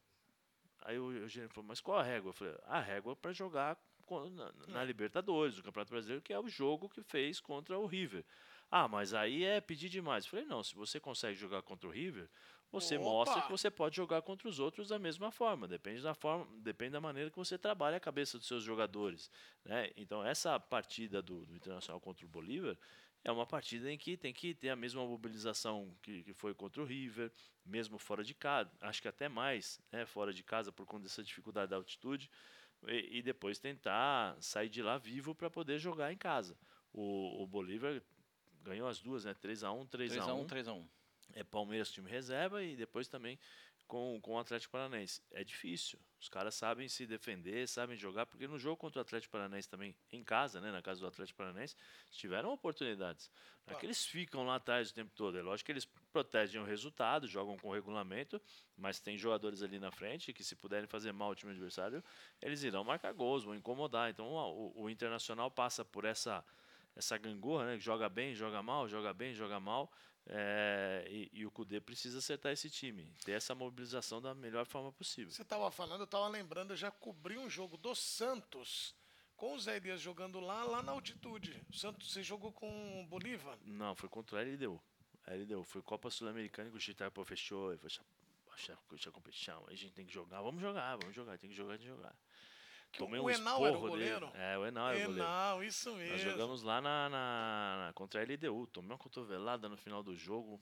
Aí o Eugênio falou, mas qual a régua? Eu falei, a régua para jogar na, na hum. Libertadores, no Campeonato Brasileiro, que é o jogo que fez contra o River. Ah, mas aí é pedir demais. Eu falei, não, se você consegue jogar contra o River, você Opa! mostra que você pode jogar contra os outros da mesma forma. Depende da forma, depende da maneira que você trabalha a cabeça dos seus jogadores. Né? Então, essa partida do, do Internacional contra o Bolívar é uma partida em que tem que ter a mesma mobilização que, que foi contra o River, mesmo fora de casa, acho que até mais, né, fora de casa por conta dessa dificuldade da altitude, e, e depois tentar sair de lá vivo para poder jogar em casa. O, o Bolívar ganhou as duas, né? 3x1, 3x1. 3x1, É Palmeiras, time reserva, e depois também com, com o Atlético Paranaense. É difícil. Os caras sabem se defender, sabem jogar, porque no jogo contra o Atlético Paranaense também, em casa, né, na casa do Atlético Paranaense, tiveram oportunidades. Não é que eles ficam lá atrás o tempo todo. É lógico que eles protegem o resultado, jogam com regulamento, mas tem jogadores ali na frente que, se puderem fazer mal ao time adversário, eles irão marcar gols, vão incomodar. Então, o, o Internacional passa por essa essa gangorra, né? Joga bem, joga mal, joga bem, joga mal. É, e, e, o Cudê precisa acertar esse time, ter essa mobilização da melhor forma possível. Você estava falando, eu estava lembrando, eu já cobri um jogo do Santos com o Zé Elias jogando lá, lá na altitude. O Santos, você jogou com o Bolívar? Não, foi contra o LDU. LDU, foi Copa Sul-Americana que o Chitarpo fechou, fechou a competição, aí a gente tem que jogar, vamos jogar, vamos jogar, tem que jogar, tem que jogar. Tomei o um Enal era o goleiro? Dele. É, o Enal era o goleiro. Enal, isso mesmo. Nós jogamos lá na, na, na, contra a LDU. Tomei uma cotovelada no final do jogo,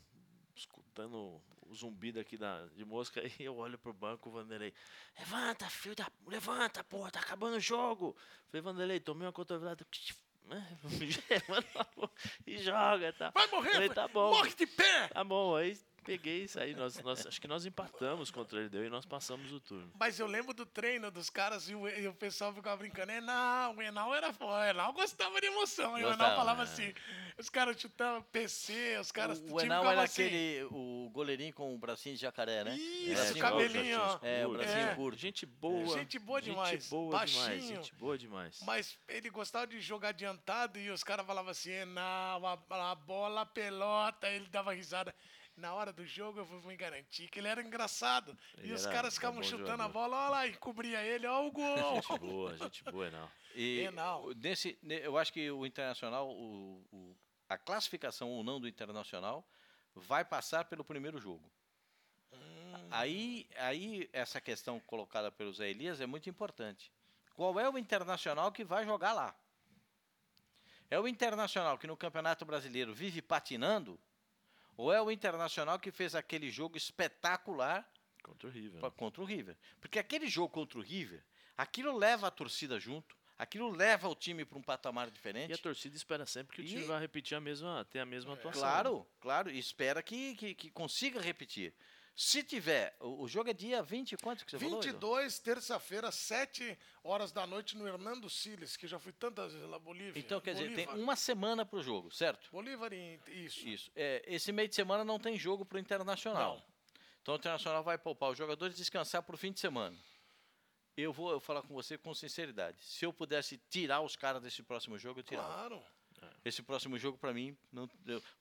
escutando o zumbido aqui da, de mosca. E eu olho pro banco, o Vanderlei. Levanta, filho da. Levanta, porra, tá acabando o jogo. Falei, Vanderlei, tomei uma cotovelada. e joga, tá? Vai morrer, Falei, tá bom. morre de pé! Tá bom, aí Peguei isso aí. Nós, nós, acho que nós empatamos contra ele deu e nós passamos o turno. Mas eu lembro do treino dos caras e o, e o pessoal ficava brincando. Enal, o Enal era foda. O Enal gostava de emoção. E o Enal falava é. assim: os caras chutavam PC, os caras. O, o Enal era assim. aquele. O goleirinho com o bracinho de jacaré, né? Isso, é, cabelinho. Ó. É, o bracinho é. curto. Gente boa. Gente boa demais. Gente boa Baixinho. demais. Gente boa demais. Mas ele gostava de jogar adiantado e os caras falavam assim: Enal, a, a bola, a pelota. Ele dava risada na hora do jogo eu vou me garantir que ele era engraçado. Ele e os caras ficavam chutando jogador. a bola, olha lá, e cobria ele, ó o gol. Gente boa, gente boa, não. E não. Nesse, eu acho que o Internacional, o, o, a classificação ou não do Internacional vai passar pelo primeiro jogo. Hum. Aí, aí essa questão colocada pelo Zé Elias é muito importante. Qual é o Internacional que vai jogar lá? É o Internacional que no Campeonato Brasileiro vive patinando ou é o Internacional que fez aquele jogo espetacular contra o River. Pra, contra o River. Porque aquele jogo contra o River, aquilo leva a torcida junto, aquilo leva o time para um patamar diferente. E a torcida espera sempre que o time e... vá repetir a mesma, ter a mesma atuação. Claro, né? claro, e espera que, que, que consiga repetir. Se tiver, o, o, jogo é dia 20, quanto que você 22, terça-feira, 7 horas da noite no Hernando Siles, que já fui tantas vezes lá Bolívia. Então, quer Bolívar. dizer, tem uma semana para o jogo, certo? Bolívar, isso. Isso. É, esse meio de semana não tem jogo para o Internacional. Não. Então o Internacional vai poupar os jogadores descansar para o fim de semana. Eu vou falar com você com sinceridade. Se eu pudesse tirar os caras desse próximo jogo, eu tirava. Claro. Esse próximo jogo, para mim, não,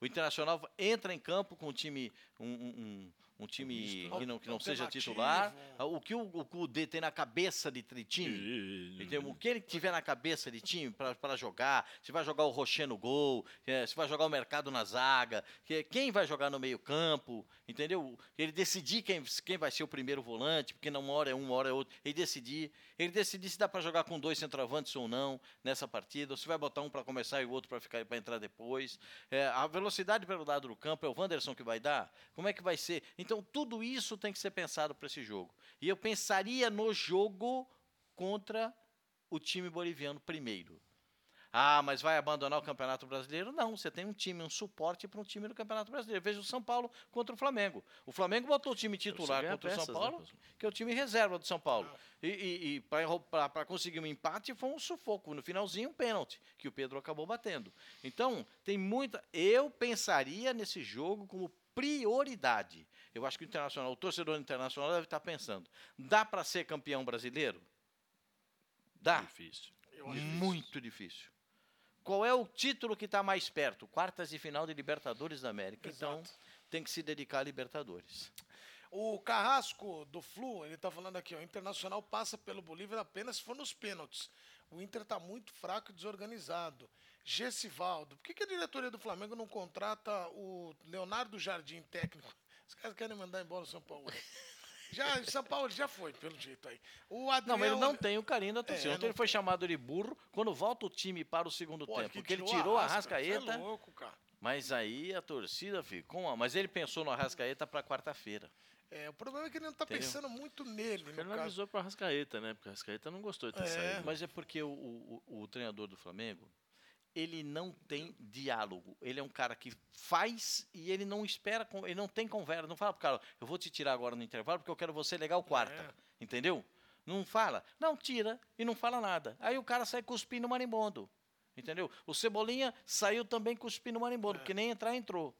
o Internacional entra em campo com um time, um, um, um time que não, que não seja titular. O que o, o, D tem na cabeça de time, entendeu? o que ele tiver na cabeça de time para jogar, se vai jogar o Rocher no gol, é, se vai jogar o Mercado na zaga, quem vai jogar no meio campo, entendeu? Ele decidir quem, quem vai ser o primeiro volante, porque não uma hora é um, uma hora é outro. Ele decidir, ele decidir se dá para jogar com dois centroavantes ou não nessa partida, ou se vai botar um para começar e o outro para ficar para entrar depois. É, a velocidade pelo lado do campo é o Wanderson que vai dar. Como é que vai ser? Então então, tudo isso tem que ser pensado para esse jogo. E eu pensaria no jogo contra o time boliviano primeiro. Ah, mas vai abandonar o Campeonato Brasileiro? Não, você tem um time, um suporte para um time do Campeonato Brasileiro. Veja o São Paulo contra o Flamengo. O Flamengo botou o time titular contra o São peças, né, Paulo, professor? que é o time reserva do São Paulo. E, e, para conseguir um empate foi um sufoco. No finalzinho, um pênalti, que o Pedro acabou batendo. Então, tem muita. Eu pensaria nesse jogo como prioridade. Eu acho que o internacional, o torcedor internacional deve estar pensando: dá para ser campeão brasileiro? Dá. Difícil. Muito difícil. Qual é o título que está mais perto? Quartas de final de Libertadores da América. Então, Exato. tem que se dedicar a Libertadores. O Carrasco do Flu, ele tá falando aqui, ó, o Internacional passa pelo Bolívar apenas se for nos pênaltis. O Inter tá muito fraco e desorganizado. Gessivaldo, por que, que a diretoria do Flamengo não contrata o Leonardo Jardim, técnico? Os caras querem mandar embora o São Paulo. Já, São Paulo já foi, pelo jeito aí. O Não, Adriel, mas ele não tem o carinho da torcida. É, Ontem não ele foi chamado de burro quando volta o time para o segundo Pô, tempo. que Porque ele tirou a Rascaeta, é louco, cara. mas aí a torcida ficou. Mas ele pensou no Arrascaeta para quarta-feira. É, o problema é que ele não tá Entendeu? pensando muito nele, Ele não avisou para Rascaeta, né? Porque a Rascaeta não gostou de ter É. saído. Mas é porque o, o, o- o treinador do Flamengo, ele não tem diálogo. Ele é um cara que faz e ele não espera, ele não tem conversa. Não fala pro cara, eu vou te tirar agora no intervalo porque eu quero você legal quarta. É. Entendeu? Não fala. Não, tira e não fala nada. Aí o cara sai cuspindo marimbondo. Entendeu? O Cebolinha saiu também cuspindo marimbondo, É. porque nem entrar entrou.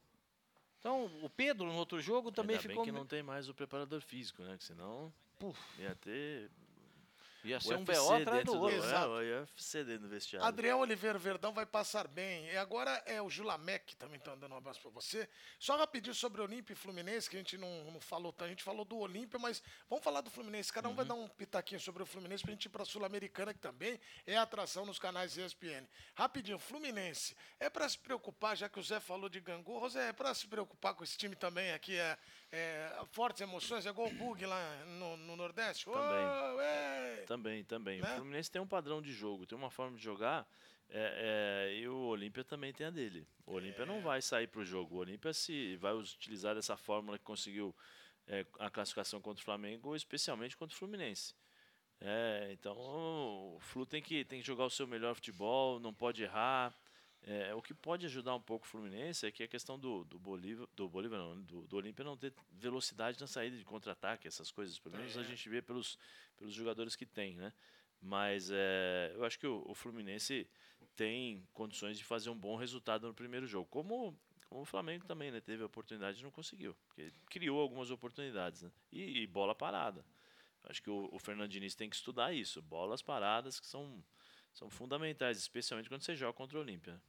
Então, o Pedro, no outro jogo, também Ainda ficou. bem que não tem mais o preparador físico, né? Que senão ia ter Ia ser um BO atrás dentro do outro. Exato. É, o UFC dentro do vestiário. Adriel Oliveira Verdão vai passar bem. E agora é o Julamec que também está dando um abraço para você. Só rapidinho sobre Olímpia e Fluminense, que a gente não, não falou, tá? a gente falou do Olímpia, mas vamos falar do Fluminense. Cada um Uhum. vai dar um pitaquinho sobre o Fluminense pra gente ir pra Sul-Americana, que também é atração nos canais ESPN. Rapidinho, Fluminense. É para se preocupar, já que o Zé falou de Gangorra, Zé, é para se preocupar com esse time também aqui, é, é fortes emoções, é igual o Bug lá no, no Nordeste. Também. Ei! Também, também. Né? O Fluminense tem um padrão de jogo, tem uma forma de jogar, é, é, e o Olímpia também tem a dele. O Olímpia É. não vai sair para o jogo. O Olímpia se vai utilizar dessa fórmula que conseguiu é, a classificação contra o Flamengo, especialmente contra o Fluminense. É, então o Flu tem que, tem que jogar o seu melhor futebol, não pode errar. É, o que pode ajudar um pouco o Fluminense é que a questão do, do Bolívar, do Bolívar não, do, do Olímpia não ter velocidade na saída de contra-ataque, essas coisas, pelo menos a É. gente vê pelos, pelos jogadores que tem, né? Mas é, eu acho que o, o Fluminense tem condições de fazer um bom resultado no primeiro jogo, como, como o Flamengo também, né? Teve a oportunidade e não conseguiu, porque criou algumas oportunidades, né? E, e bola parada. Acho que o, o Fernando Diniz tem que estudar isso, bolas paradas que são são fundamentais, especialmente quando você joga contra o Olímpia.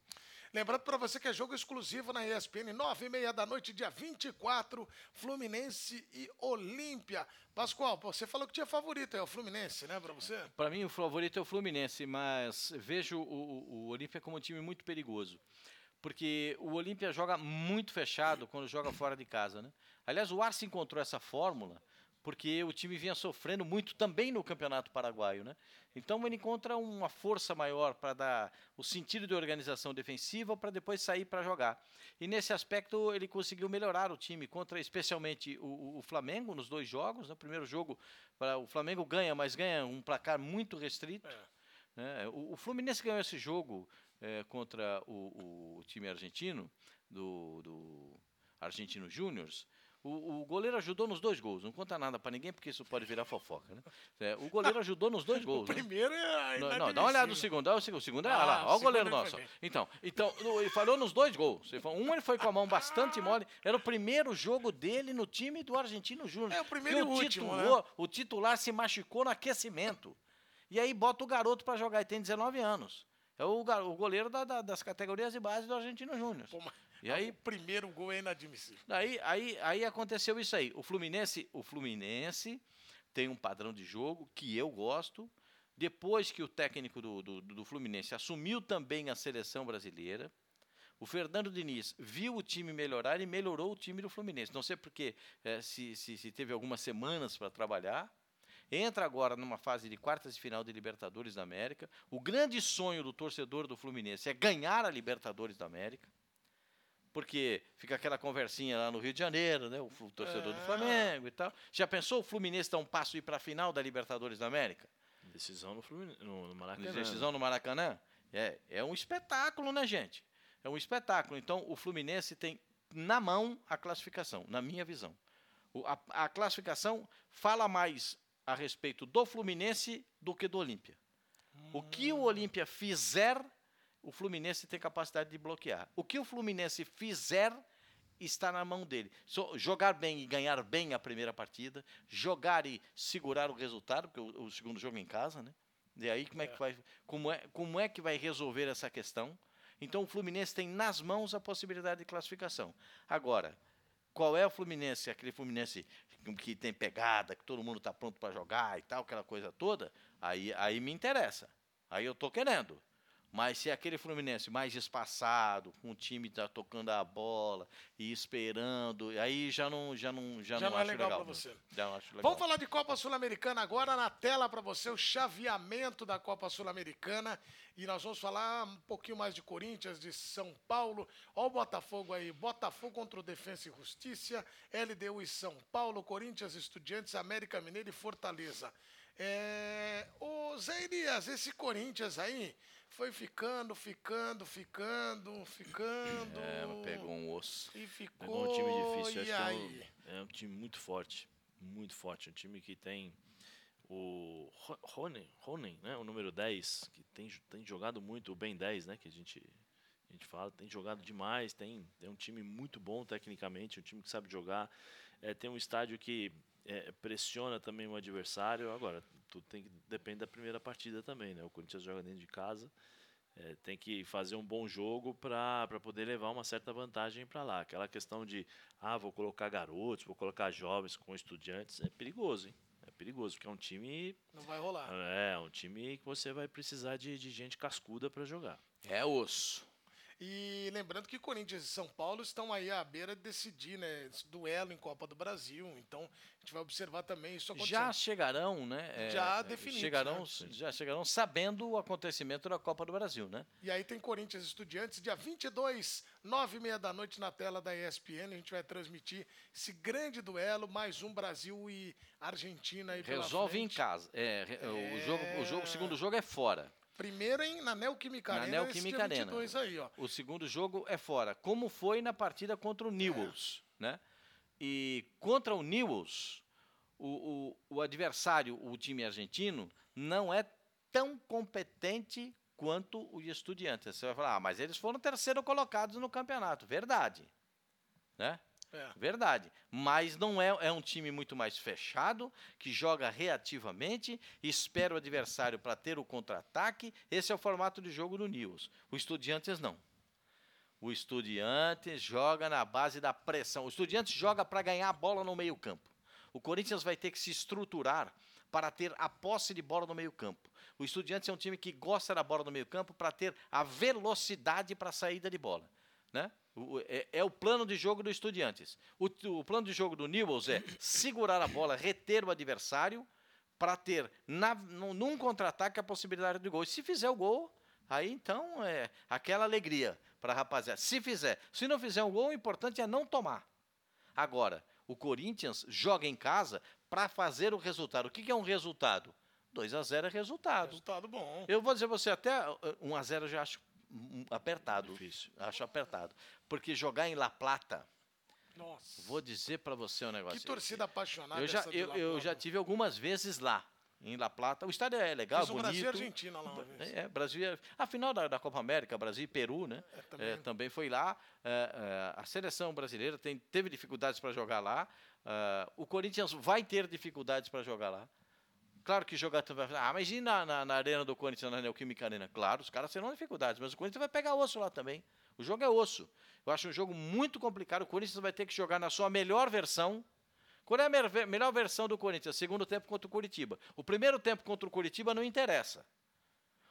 Lembrando para você que é jogo exclusivo na ESPN, nove e meia da noite, dia 24, Fluminense e Olímpia. Pascoal, você falou que tinha favorito, é o Fluminense, né, para você? Para mim, o favorito é o Fluminense, mas vejo o, o, o Olímpia como um time muito perigoso. Porque o Olímpia joga muito fechado quando joga fora de casa. Né? Aliás, o Arce encontrou essa fórmula porque o time vinha sofrendo muito também no Campeonato Paraguaio. Né? Então, ele encontra uma força maior para dar o sentido de organização defensiva para depois sair para jogar. E nesse aspecto, ele conseguiu melhorar o time contra especialmente o, o- Flamengo nos dois jogos. No primeiro jogo, o Flamengo ganha, mas ganha um placar muito restrito. É. né? O, o Fluminense ganhou esse jogo eh, contra o, o time argentino, do, do Argentino Júnior. O, o goleiro ajudou nos dois gols. Não conta nada para ninguém, porque isso pode virar fofoca. Né? É, o goleiro ajudou nos dois O gols. né? primeiro é. Não, não, dá uma olhada no segundo. Olha o segundo, o segundo é Ah, lá. o Olha o goleiro ele nosso. Então, então, ele falhou nos dois gols. Um ele foi com a mão bastante mole. Era o primeiro jogo dele no time do Argentino Júnior. É, o primeiro e o último, né? titulou- O titular se machucou no aquecimento. E aí bota o garoto para jogar. Ele tem 19 anos. É o, o goleiro da- da- das categorias de base do Argentino Júnior. Pô, mas E aí, primeiro gol é inadmissível. Daí, aí, aí aconteceu isso aí. O Fluminense, o Fluminense tem um padrão de jogo que eu gosto. Depois que o técnico do, do, do Fluminense assumiu também a seleção brasileira, o Fernando Diniz viu o time melhorar e melhorou o time do Fluminense. Não sei porque eh, se, se, se teve algumas semanas para trabalhar. Entra agora numa fase de quartas de final de Libertadores da América. O grande sonho do torcedor do Fluminense é ganhar a Libertadores da América porque fica aquela conversinha lá no Rio de Janeiro, né? O torcedor do É. Flamengo e tal. Já pensou o Fluminense dar um passo e ir para a final da Libertadores da América? Decisão no, Fluminense, no, no Maracanã. Decisão no Maracanã? É, é um espetáculo, né, gente? É um espetáculo. Então, o Fluminense tem na mão a classificação, na minha visão. O, a, a classificação fala mais a respeito do Fluminense do que do Olímpia. O que o Olímpia fizer, o Fluminense tem capacidade de bloquear. O que o Fluminense fizer está na mão dele. So, jogar bem e ganhar bem a primeira partida, jogar e segurar o resultado, porque o, o segundo jogo é em casa, né? E aí como é que vai, como é, como é que vai resolver essa questão? Então o Fluminense tem nas mãos a possibilidade de classificação. Agora, qual é o Fluminense? Aquele Fluminense que tem pegada, que todo mundo está pronto para jogar e tal, aquela coisa toda, aí, aí me interessa. Aí eu estou querendo. Mas se é aquele Fluminense mais espaçado, com o time tá tocando a bola e esperando, aí já não já não já, Já não, não é acho legal legal. pra você. Já não acho legal. Vamos falar de Copa Sul-Americana agora na tela para você o chaveamento da Copa Sul-Americana e nós vamos falar um pouquinho mais de Corinthians, de São Paulo. Ó o Botafogo aí, Botafogo contra o Defensa e Justiça, LDU e São Paulo, Corinthians, Estudiantes, América Mineiro e Fortaleza. É... Ô Zé Elias, esse Corinthians aí foi ficando, ficando, ficando, ficando. É, pegou um osso. E ficou. Pegou um time difícil. E Acho aí? que é um, é um time muito forte. Muito forte. Um time que tem o Ro- Ronen, Ronen né? o número 10, que tem, tem jogado muito, o Ben 10, né? que a gente, a gente fala, tem jogado demais, tem, tem um time muito bom tecnicamente, um time que sabe jogar, é, tem um estádio que é, pressiona também o adversário. Agora, tudo tem que, depende da primeira partida também. Né? O Corinthians joga dentro de casa. É, tem que fazer um bom jogo para poder levar uma certa vantagem para lá. Aquela questão de, ah, vou colocar garotos, vou colocar jovens com estudiantes, é perigoso, hein? É perigoso, porque é um time. Não vai rolar. É, um time que você vai precisar de, de gente cascuda para jogar. É osso. E lembrando que Corinthians e São Paulo estão aí à beira de decidir, né? Esse duelo em Copa do Brasil. Então, a gente vai observar também isso acontecendo. Já chegarão, né? é, Já é, definidos, Chegarão, né? já chegarão sabendo o acontecimento da Copa do Brasil, né? E aí tem Corinthians Estudiantes, dia 22, nove e meia da noite na tela da ESPN. A gente vai transmitir esse grande duelo, mais um Brasil e Argentina aí pela Resolve em casa. É, re- O, jogo, o, jogo, o É. segundo jogo é fora. Primeiro em, na Neoquímica Na Arena, esse Neoquímica Arena. 22 aí. O segundo jogo é fora. Como foi na partida contra o Newells, né? E contra o Newells, o, o, o adversário, o time argentino, não é tão competente quanto o Estudiantes. Você vai falar, ah, mas eles foram terceiro colocados no campeonato. Verdade. Né? É. Verdade. Mas não é, é um time muito mais fechado, que joga reativamente, espera o adversário para ter o contra-ataque. Esse é o formato de jogo do News. O Estudiantes não. O Estudiantes joga na base da pressão. O Estudiantes joga para ganhar a bola no meio-campo. O Corinthians vai ter que se estruturar para ter a posse de bola no meio-campo. O Estudiantes é um time que gosta da bola no meio-campo para ter a velocidade para a saída de bola. Né? O- é, é o plano de jogo do Estudiantes. O, o plano de jogo do Newells é segurar a bola, reter o adversário para ter na, num, contra-ataque a possibilidade de gol. E se fizer o gol, aí então é aquela alegria para a rapaziada. Se fizer, se não fizer um gol, o importante é não tomar. Agora, o Corinthians joga em casa para fazer o resultado. O que, que é um resultado? 2 a 0 é resultado. Resultado bom. Eu vou dizer você, até uh, 1 a 0 eu já acho apertado. Difícil. Acho apertado. Porque jogar em La Plata, Nossa. vou dizer para você um negócio. que torcida apaixonada Eu já, eu, La eu Plata. já tive algumas vezes lá, em La Plata. O estádio é legal, Fiz um bonito. Brasil e Argentina lá uma vez. É, é, Brasil. é- A final da, da Copa América, Brasil e Peru, né? É, É, também. também. foi lá. É, é, a seleção brasileira tem- teve dificuldades para jogar lá. É, o Corinthians vai ter dificuldades para jogar lá. Claro que jogar também. Ah, mas e na, na, na arena do Corinthians, na Neoquímica Arena? Claro, os caras terão dificuldades, mas o Corinthians vai pegar osso lá também. O jogo é osso. Eu acho um jogo muito complicado. O Corinthians vai ter que jogar na sua melhor versão. Qual é a melhor versão do Corinthians? Segundo tempo contra o Curitiba. O primeiro tempo contra o Curitiba não interessa.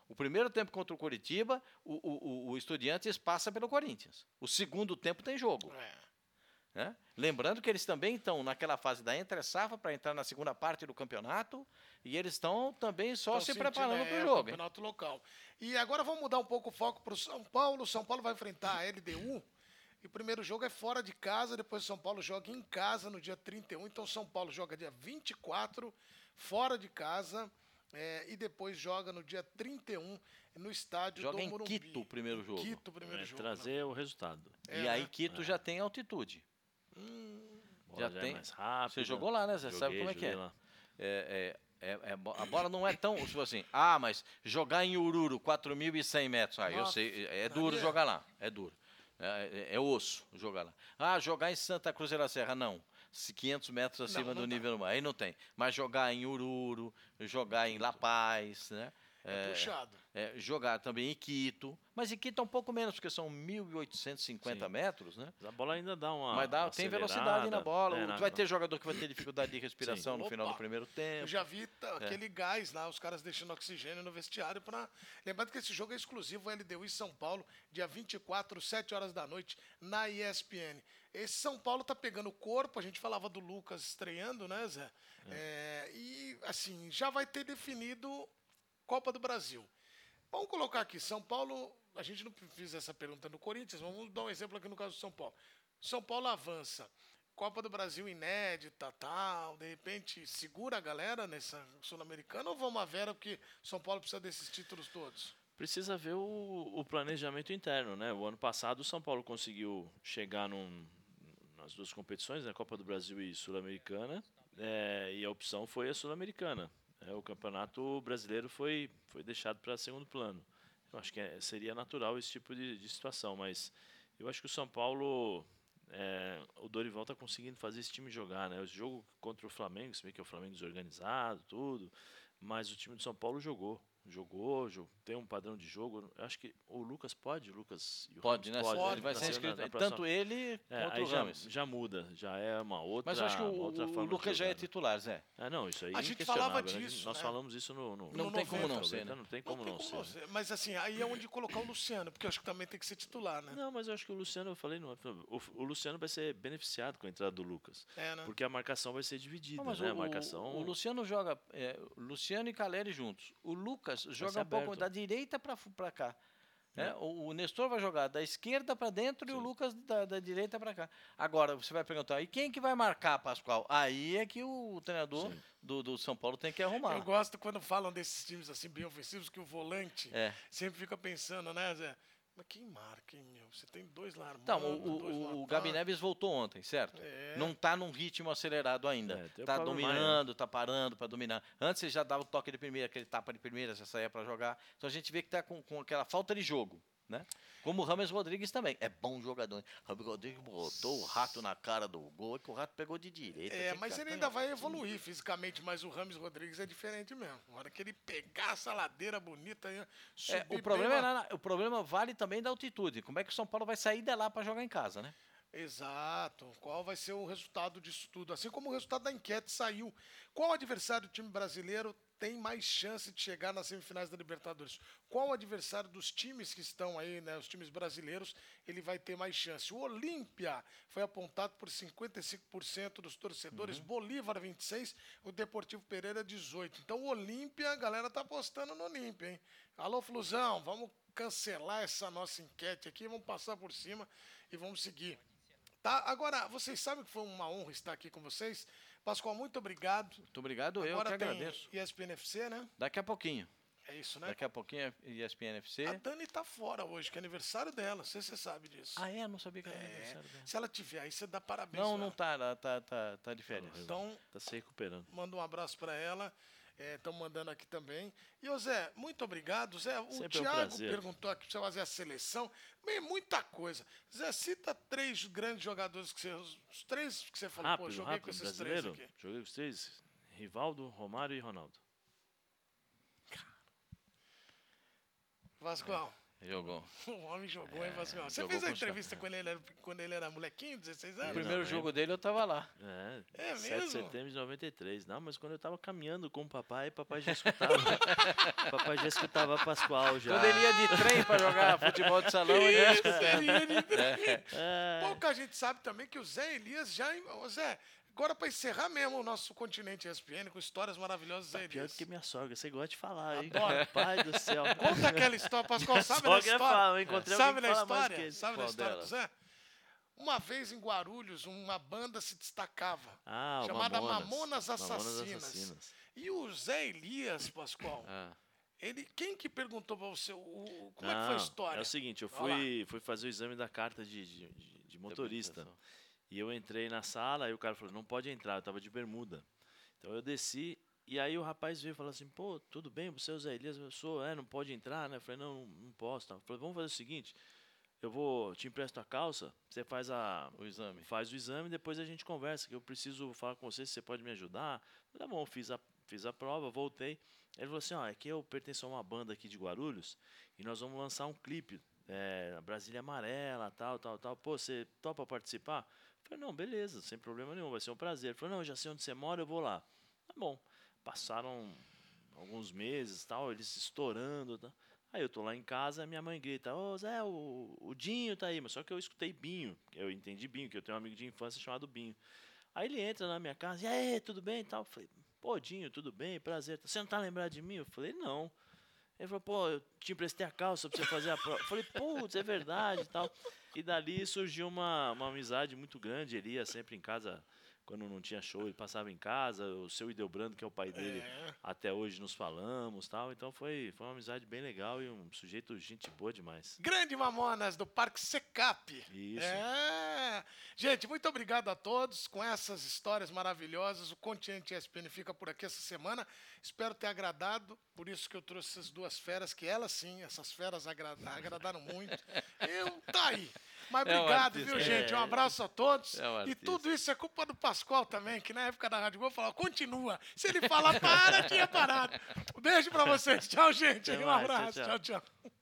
O primeiro tempo contra o Curitiba, o, o, o- o Estudiantes passa pelo Corinthians. O segundo tempo tem jogo. É. né? Lembrando que eles também estão naquela fase da entre-safra para entrar na segunda parte do campeonato e eles estão também só Tão se preparando é, para o o jogo. hein? campeonato local. E agora vamos mudar um pouco o foco para o São Paulo. O São Paulo vai enfrentar a LDU. E o primeiro jogo é fora de casa, depois o São Paulo joga em casa no dia 31. Então São Paulo joga dia 24, fora de casa. é, e depois joga no dia 31 no estádio Joga do em Morumbi. Quito o primeiro jogo. Quito, o primeiro É, jogo. trazer o resultado. É, e aí né? Quito já tem altitude. Bola Já já, tem- é mais rápido. Você jogou lá, né? Você sabe Joguei, como é que é. lá. É, é, é- é a bola não é tão. Tipo assim, ah, mas jogar em Ururu, 4.100 metros. Ah, eu Nossa, sei, é duro é. jogar lá. É duro. É, é- é osso jogar lá. Ah, jogar em Santa Cruz da Serra, não. Se 500 metros acima não do dá. nível do mar. Aí não tem. Mas jogar em Ururu, jogar em La Paz, né? É, É, puxado. é, jogar também em Quito. Mas em Quito é um pouco menos, porque são 1.850 Sim. metros, né? Mas A bola ainda dá uma. Mas dá, tem velocidade na bola. É, vai ter jogador que vai ter dificuldade de respiração no final do Opa! primeiro tempo. Eu já vi É. aquele gás lá, os caras deixando oxigênio no vestiário para. Lembrando que esse jogo é exclusivo LDU em São Paulo, dia 24, 7 horas da noite, na ESPN. Esse São Paulo tá pegando corpo, a gente falava do Lucas estreando, né, Zé? É, e assim, já vai ter definido Copa do Brasil. Vamos colocar aqui, São Paulo, a gente não fez essa pergunta no Corinthians, vamos dar um exemplo aqui no caso do São Paulo. São Paulo avança. Copa do Brasil inédita, tal, de repente segura a galera nessa Sul-Americana ou vamos a vera porque São Paulo precisa desses títulos todos? Precisa ver o, o planejamento interno, né? O ano passado o São Paulo conseguiu chegar num- nas duas competições, né? Copa do Brasil e Sul-Americana, é, e a opção foi a Sul-Americana. É, o campeonato brasileiro foi, foi deixado para segundo plano. Eu acho que é- seria natural esse tipo de, de situação, mas eu acho que o São Paulo, é, o Dorival está conseguindo fazer esse time jogar, né? O jogo contra o Flamengo, se vê que é o Flamengo desorganizado, tudo, mas o time do São Paulo jogou. Jogou, jo- tem um padrão de jogo. Eu acho que o Lucas pode, o Lucas e o Pode, né? Ramos Pode, ele vai tá ser inscrito. na- na Tanto ele É, quanto aí o já, Rames. já muda, já é uma outra. Mas eu acho que o, o Lucas já é né? titular, Zé. Ah, não, isso aí A é gente falava né? disso, Nós né? falamos isso no. no Não No tem como 90, não ser, né? Não tem como não, ser. não ser. Mas assim, aí é onde colocar o Luciano, porque eu acho que também tem que ser titular, né? Não, mas eu acho que o Luciano, eu falei, no, o, o Luciano vai ser beneficiado com a entrada do Lucas. É, né? Porque a marcação vai ser dividida, Não, mas né? o, a marcação. o Luciano joga. é, Luciano e Caleri juntos. O Lucas joga ser um pouco da direita para cá. né? É. O, o Nestor vai jogar da esquerda para dentro e o Sim. Lucas da, da direita para cá. Agora, você vai perguntar, e quem que vai marcar, Pascoal? Aí é que o treinador Sim. do, do São Paulo tem que arrumar. Eu gosto quando falam desses times assim bem ofensivos que o volante É. sempre fica pensando, né, Zé? Mas quem marca, hein, meu? Você tem dois lá armando, Então, o, o, o Gabi. Neves voltou ontem, certo? É. Não tá num ritmo acelerado ainda. É, tá né? dominando, tá parando para dominar. Antes ele já dava o toque de primeira, aquele tapa de primeira, já saía para jogar. Então a gente vê que tá com, com aquela falta de jogo, né? Como o Rames Rodrigues também. É bom jogador. Rames Rodrigues botou o rato na cara do gol, é que o rato pegou de direita. É, mas ele ainda vai evoluir fisicamente, mas o Rames Rodrigues é diferente mesmo. Na hora que ele pegar essa ladeira bonita É, subir o, problema é o problema vale também da altitude. Como é que o São Paulo vai sair de lá para jogar em casa, né? Exato. Qual vai ser o resultado disso tudo? Assim como o resultado da enquete saiu. Qual adversário do time brasileiro tem mais chance de chegar nas semifinais da Libertadores? Qual adversário dos times que estão aí, né, os times brasileiros, ele vai ter mais chance? O Olímpia foi apontado por 55% dos torcedores, Bolívar 26, o Deportivo Pereira 18. Então o Olímpia, a galera tá apostando no Olímpia, hein? Alô, Flusão, vamos cancelar essa nossa enquete aqui, vamos passar por cima e vamos seguir. Tá? Agora, vocês sabem que foi uma honra estar aqui com vocês. Pascoal, muito obrigado. Muito obrigado, eu Agora que tem agradeço. ESPN FC, né? Daqui a pouquinho. É isso, né? Daqui a pouquinho é ESPN FC. A Dani tá fora hoje, que é aniversário dela. Se você sabe disso. Ah, é? Não sabia que era É, aniversário dela. se ela tiver aí, você dá parabéns. Não, não ela. tá, ela tá, tá, tá de férias. Então, Tá se recuperando. manda um abraço para ela. Estão mandando aqui também. E, ô Zé, muito obrigado. Zé, o Sempre é um Thiago prazer. perguntou aqui para você fazer a seleção. Bem, muita coisa. Zé, cita três grandes jogadores que você. Os três que você falou, pô, Rápido, joguei com rápido, esses brasileiro. três aqui. Joguei com os três. Rivaldo, Romário e Ronaldo. Vascoal. Jogou. O homem jogou, hein, Vascoal? Você jogou fez a entrevista quando ele, era, quando ele era molequinho, 16 O anos? primeiro não, jogo dele eu tava lá. É, É 7 mesmo? de setembro de 93. Não, mas quando eu tava caminhando com o papai, papai já escutava. papai já escutava Pascoal já. Quando ele ia de trem pra jogar futebol de salão, ele ia Isso, escutar. ele ia de- É, Pouca gente sabe também que o Zé Elias já. Ô, Zé, agora para encerrar mesmo o nosso continente ESPN com histórias maravilhosas, Zé pior do que minha sogra, você gosta de falar, hein? Adoro. Pai do céu. Conta aquela história, Pascoal, sabe da sogra história? fala, eu encontrei sabe da história? que ele. Sabe da história do? Zé? Uma vez em Guarulhos, uma banda se destacava, Ah, chamada Mamonas. Mamonas Assassinas. Assassinas. E o Zé Elias, Pascoal, Ah, ele, quem que perguntou pra você? O, como é que foi a Não, história? É o seguinte, eu fui, fui fazer o exame da carta de, de, de- motorista. E eu entrei na sala, aí o cara falou, não pode entrar, eu tava de bermuda. Então eu desci, e aí o rapaz veio e falou assim, pô, tudo bem, você é o Zé Elias? Eu sou, é, não pode entrar, né? Eu falei, não, não posso. Tá. Falei, vamos fazer o seguinte, eu vou, te empresto a calça, você faz a... O exame. Faz o exame, depois a gente conversa, que eu preciso falar com você, se você pode me ajudar. Tá bom, fiz a, fiz a prova, voltei. Ele falou assim, ó, é que eu pertenço a uma banda aqui de Guarulhos, e nós vamos lançar um clipe, é, Brasília Amarela, tal, tal, tal. Pô, você topa participar? Falei, não, beleza, sem problema nenhum, vai ser um prazer. Ele falou, não, já sei onde você mora, eu vou lá. Tá bom. Passaram alguns meses, tal, eles estourando, tá? Aí eu tô lá em casa, minha mãe grita, ô Zé, o, o Dinho tá aí, mas só que eu escutei Binho, eu entendi Binho, que eu tenho um amigo de infância chamado Binho. Aí ele entra na minha casa, e aí, tudo bem e tal? Eu falei, pô, Dinho, tudo bem, prazer. Você não tá lembrado de mim? Eu falei, não. Ele falou, pô, eu te emprestei a calça pra você fazer a prova. Eu falei, putz, é verdade e tal. E dali surgiu uma, uma amizade muito grande. Ele ia sempre em casa, quando não tinha show, ele passava em casa. O seu Ideobrando, que é o pai dele, É. até hoje nos falamos tal. Então foi, foi uma amizade bem legal e um sujeito gente boa demais. Grande Mamonas do Parque Secap. Isso. É. Gente, muito obrigado a todos com essas histórias maravilhosas. O Continente ESPN fica por aqui essa semana. Espero ter agradado. Por isso que eu trouxe essas duas feras, que elas sim, essas feras agra- agradaram muito. Eu, tá aí. Mas É obrigado, artista. viu, gente? Um abraço a todos. É e tudo isso é culpa do Pascoal também, que na época da Rádio Globo falava, continua. Se ele falar para, tinha parado. Um beijo pra vocês. Tchau, gente. Um abraço. tchau. tchau. tchau.